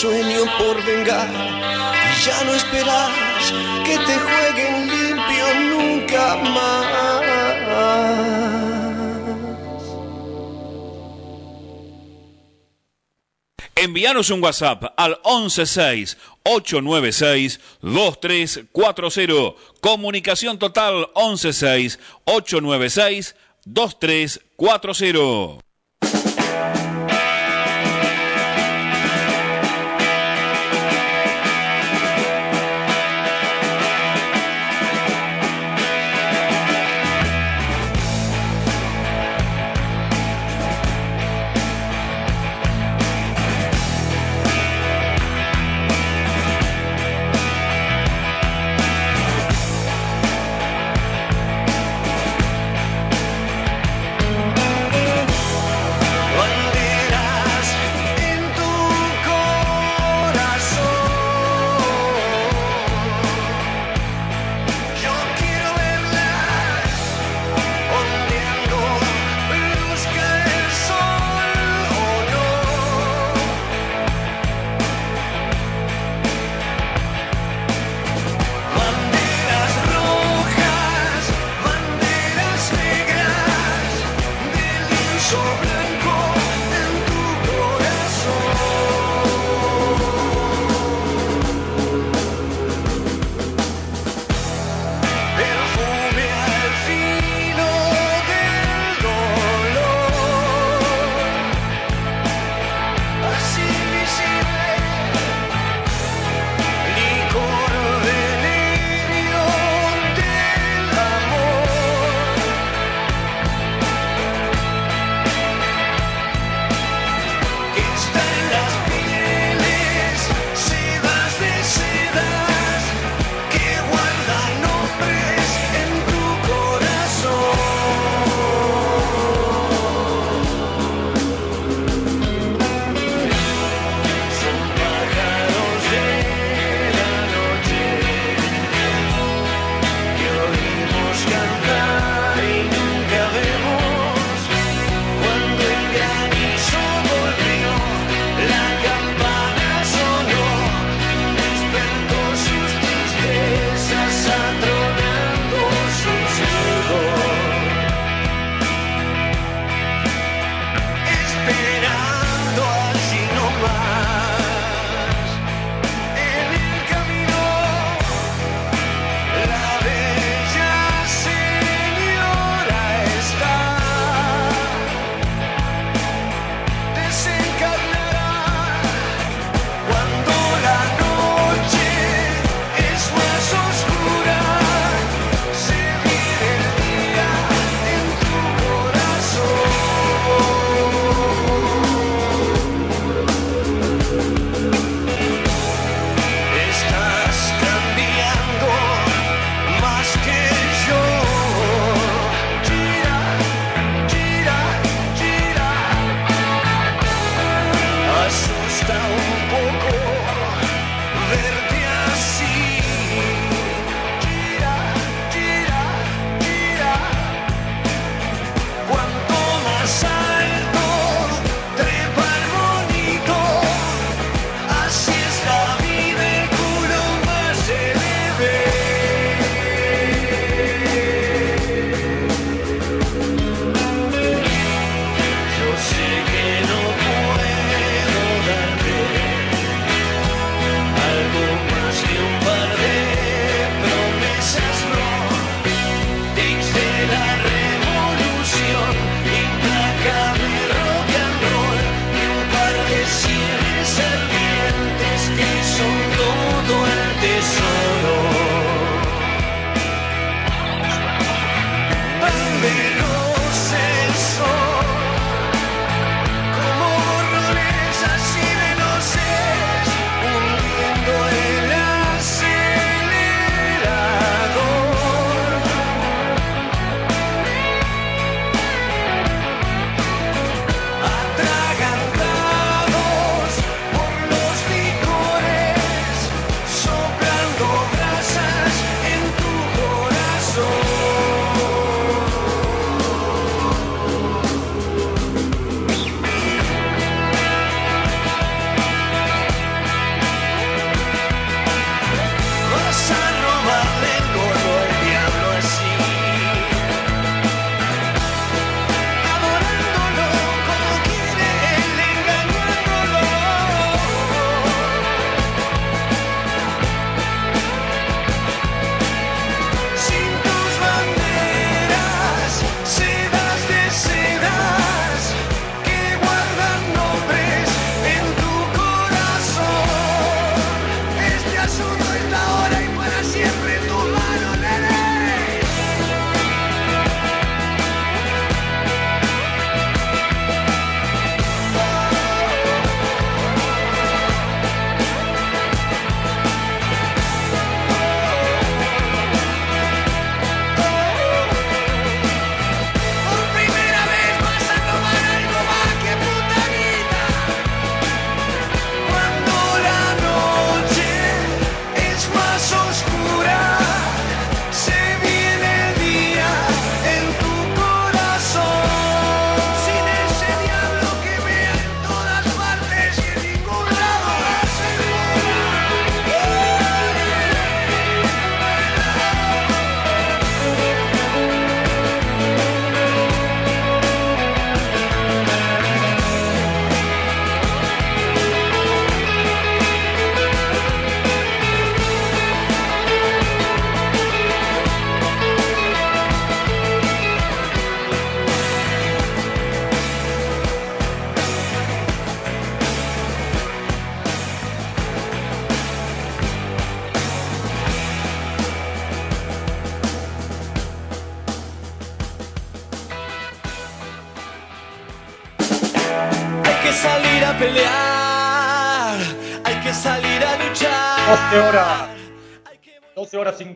sueño por vengar y ya no esperas que te jueguen limpio nunca más. Envíanos un WhatsApp al 116-896-2340. Comunicación total 116-896-2340.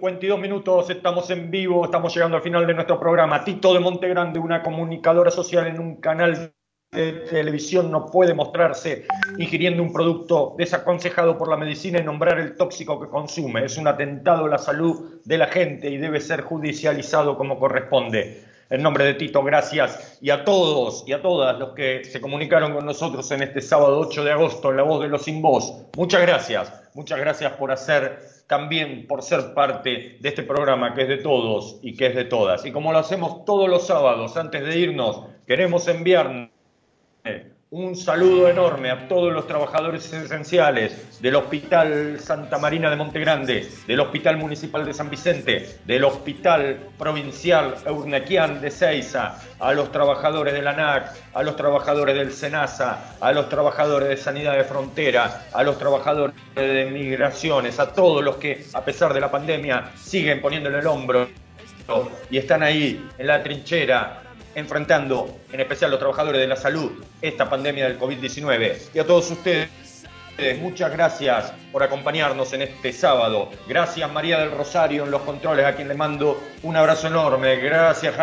52 minutos, estamos en vivo, estamos llegando al final de nuestro programa. Tito de Montegrande, una comunicadora social en un canal de televisión, no puede mostrarse ingiriendo un producto desaconsejado por la medicina y nombrar el tóxico que consume. Es un atentado a la salud de la gente y debe ser judicializado como corresponde. En nombre de Tito, gracias. Y a todos y a todas los que se comunicaron con nosotros en este sábado 8 de agosto La Voz de los Sin Voz. Muchas gracias. Muchas gracias por hacer también, por ser parte de este programa que es de todos y que es de todas. Y como lo hacemos todos los sábados, antes de irnos, queremos enviar un saludo enorme a todos los trabajadores esenciales del Hospital Santa Marina de Montegrande, del Hospital Municipal de San Vicente, del Hospital Provincial Eurnequian de Ceiza, a los trabajadores de la ANAC, a los trabajadores del SENASA, a los trabajadores de Sanidad de Frontera, a los trabajadores de Migraciones, a todos los que, a pesar de la pandemia, siguen poniéndole el hombro y están ahí en la trinchera enfrentando, en especial los trabajadores de la salud, esta pandemia del COVID-19. Y a todos ustedes, muchas gracias por acompañarnos en este sábado. Gracias María del Rosario en los controles, a quien le mando un abrazo enorme. Gracias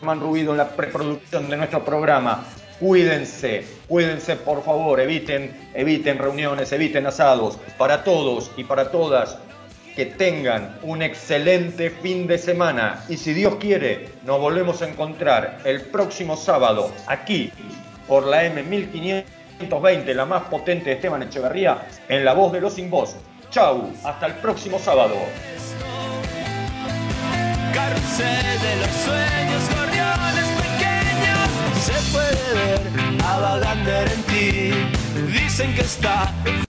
Germán Rubido en la preproducción de nuestro programa. Cuídense, cuídense por favor, eviten, eviten reuniones, eviten asados. Para todos y para todas, que tengan un excelente fin de semana y si Dios quiere nos volvemos a encontrar el próximo sábado aquí por la M1520, la más potente de Esteban Echeverría, en La Voz de los Sin Voz. Chau, hasta el próximo sábado. De los sueños, se puede ver en ti. Dicen que está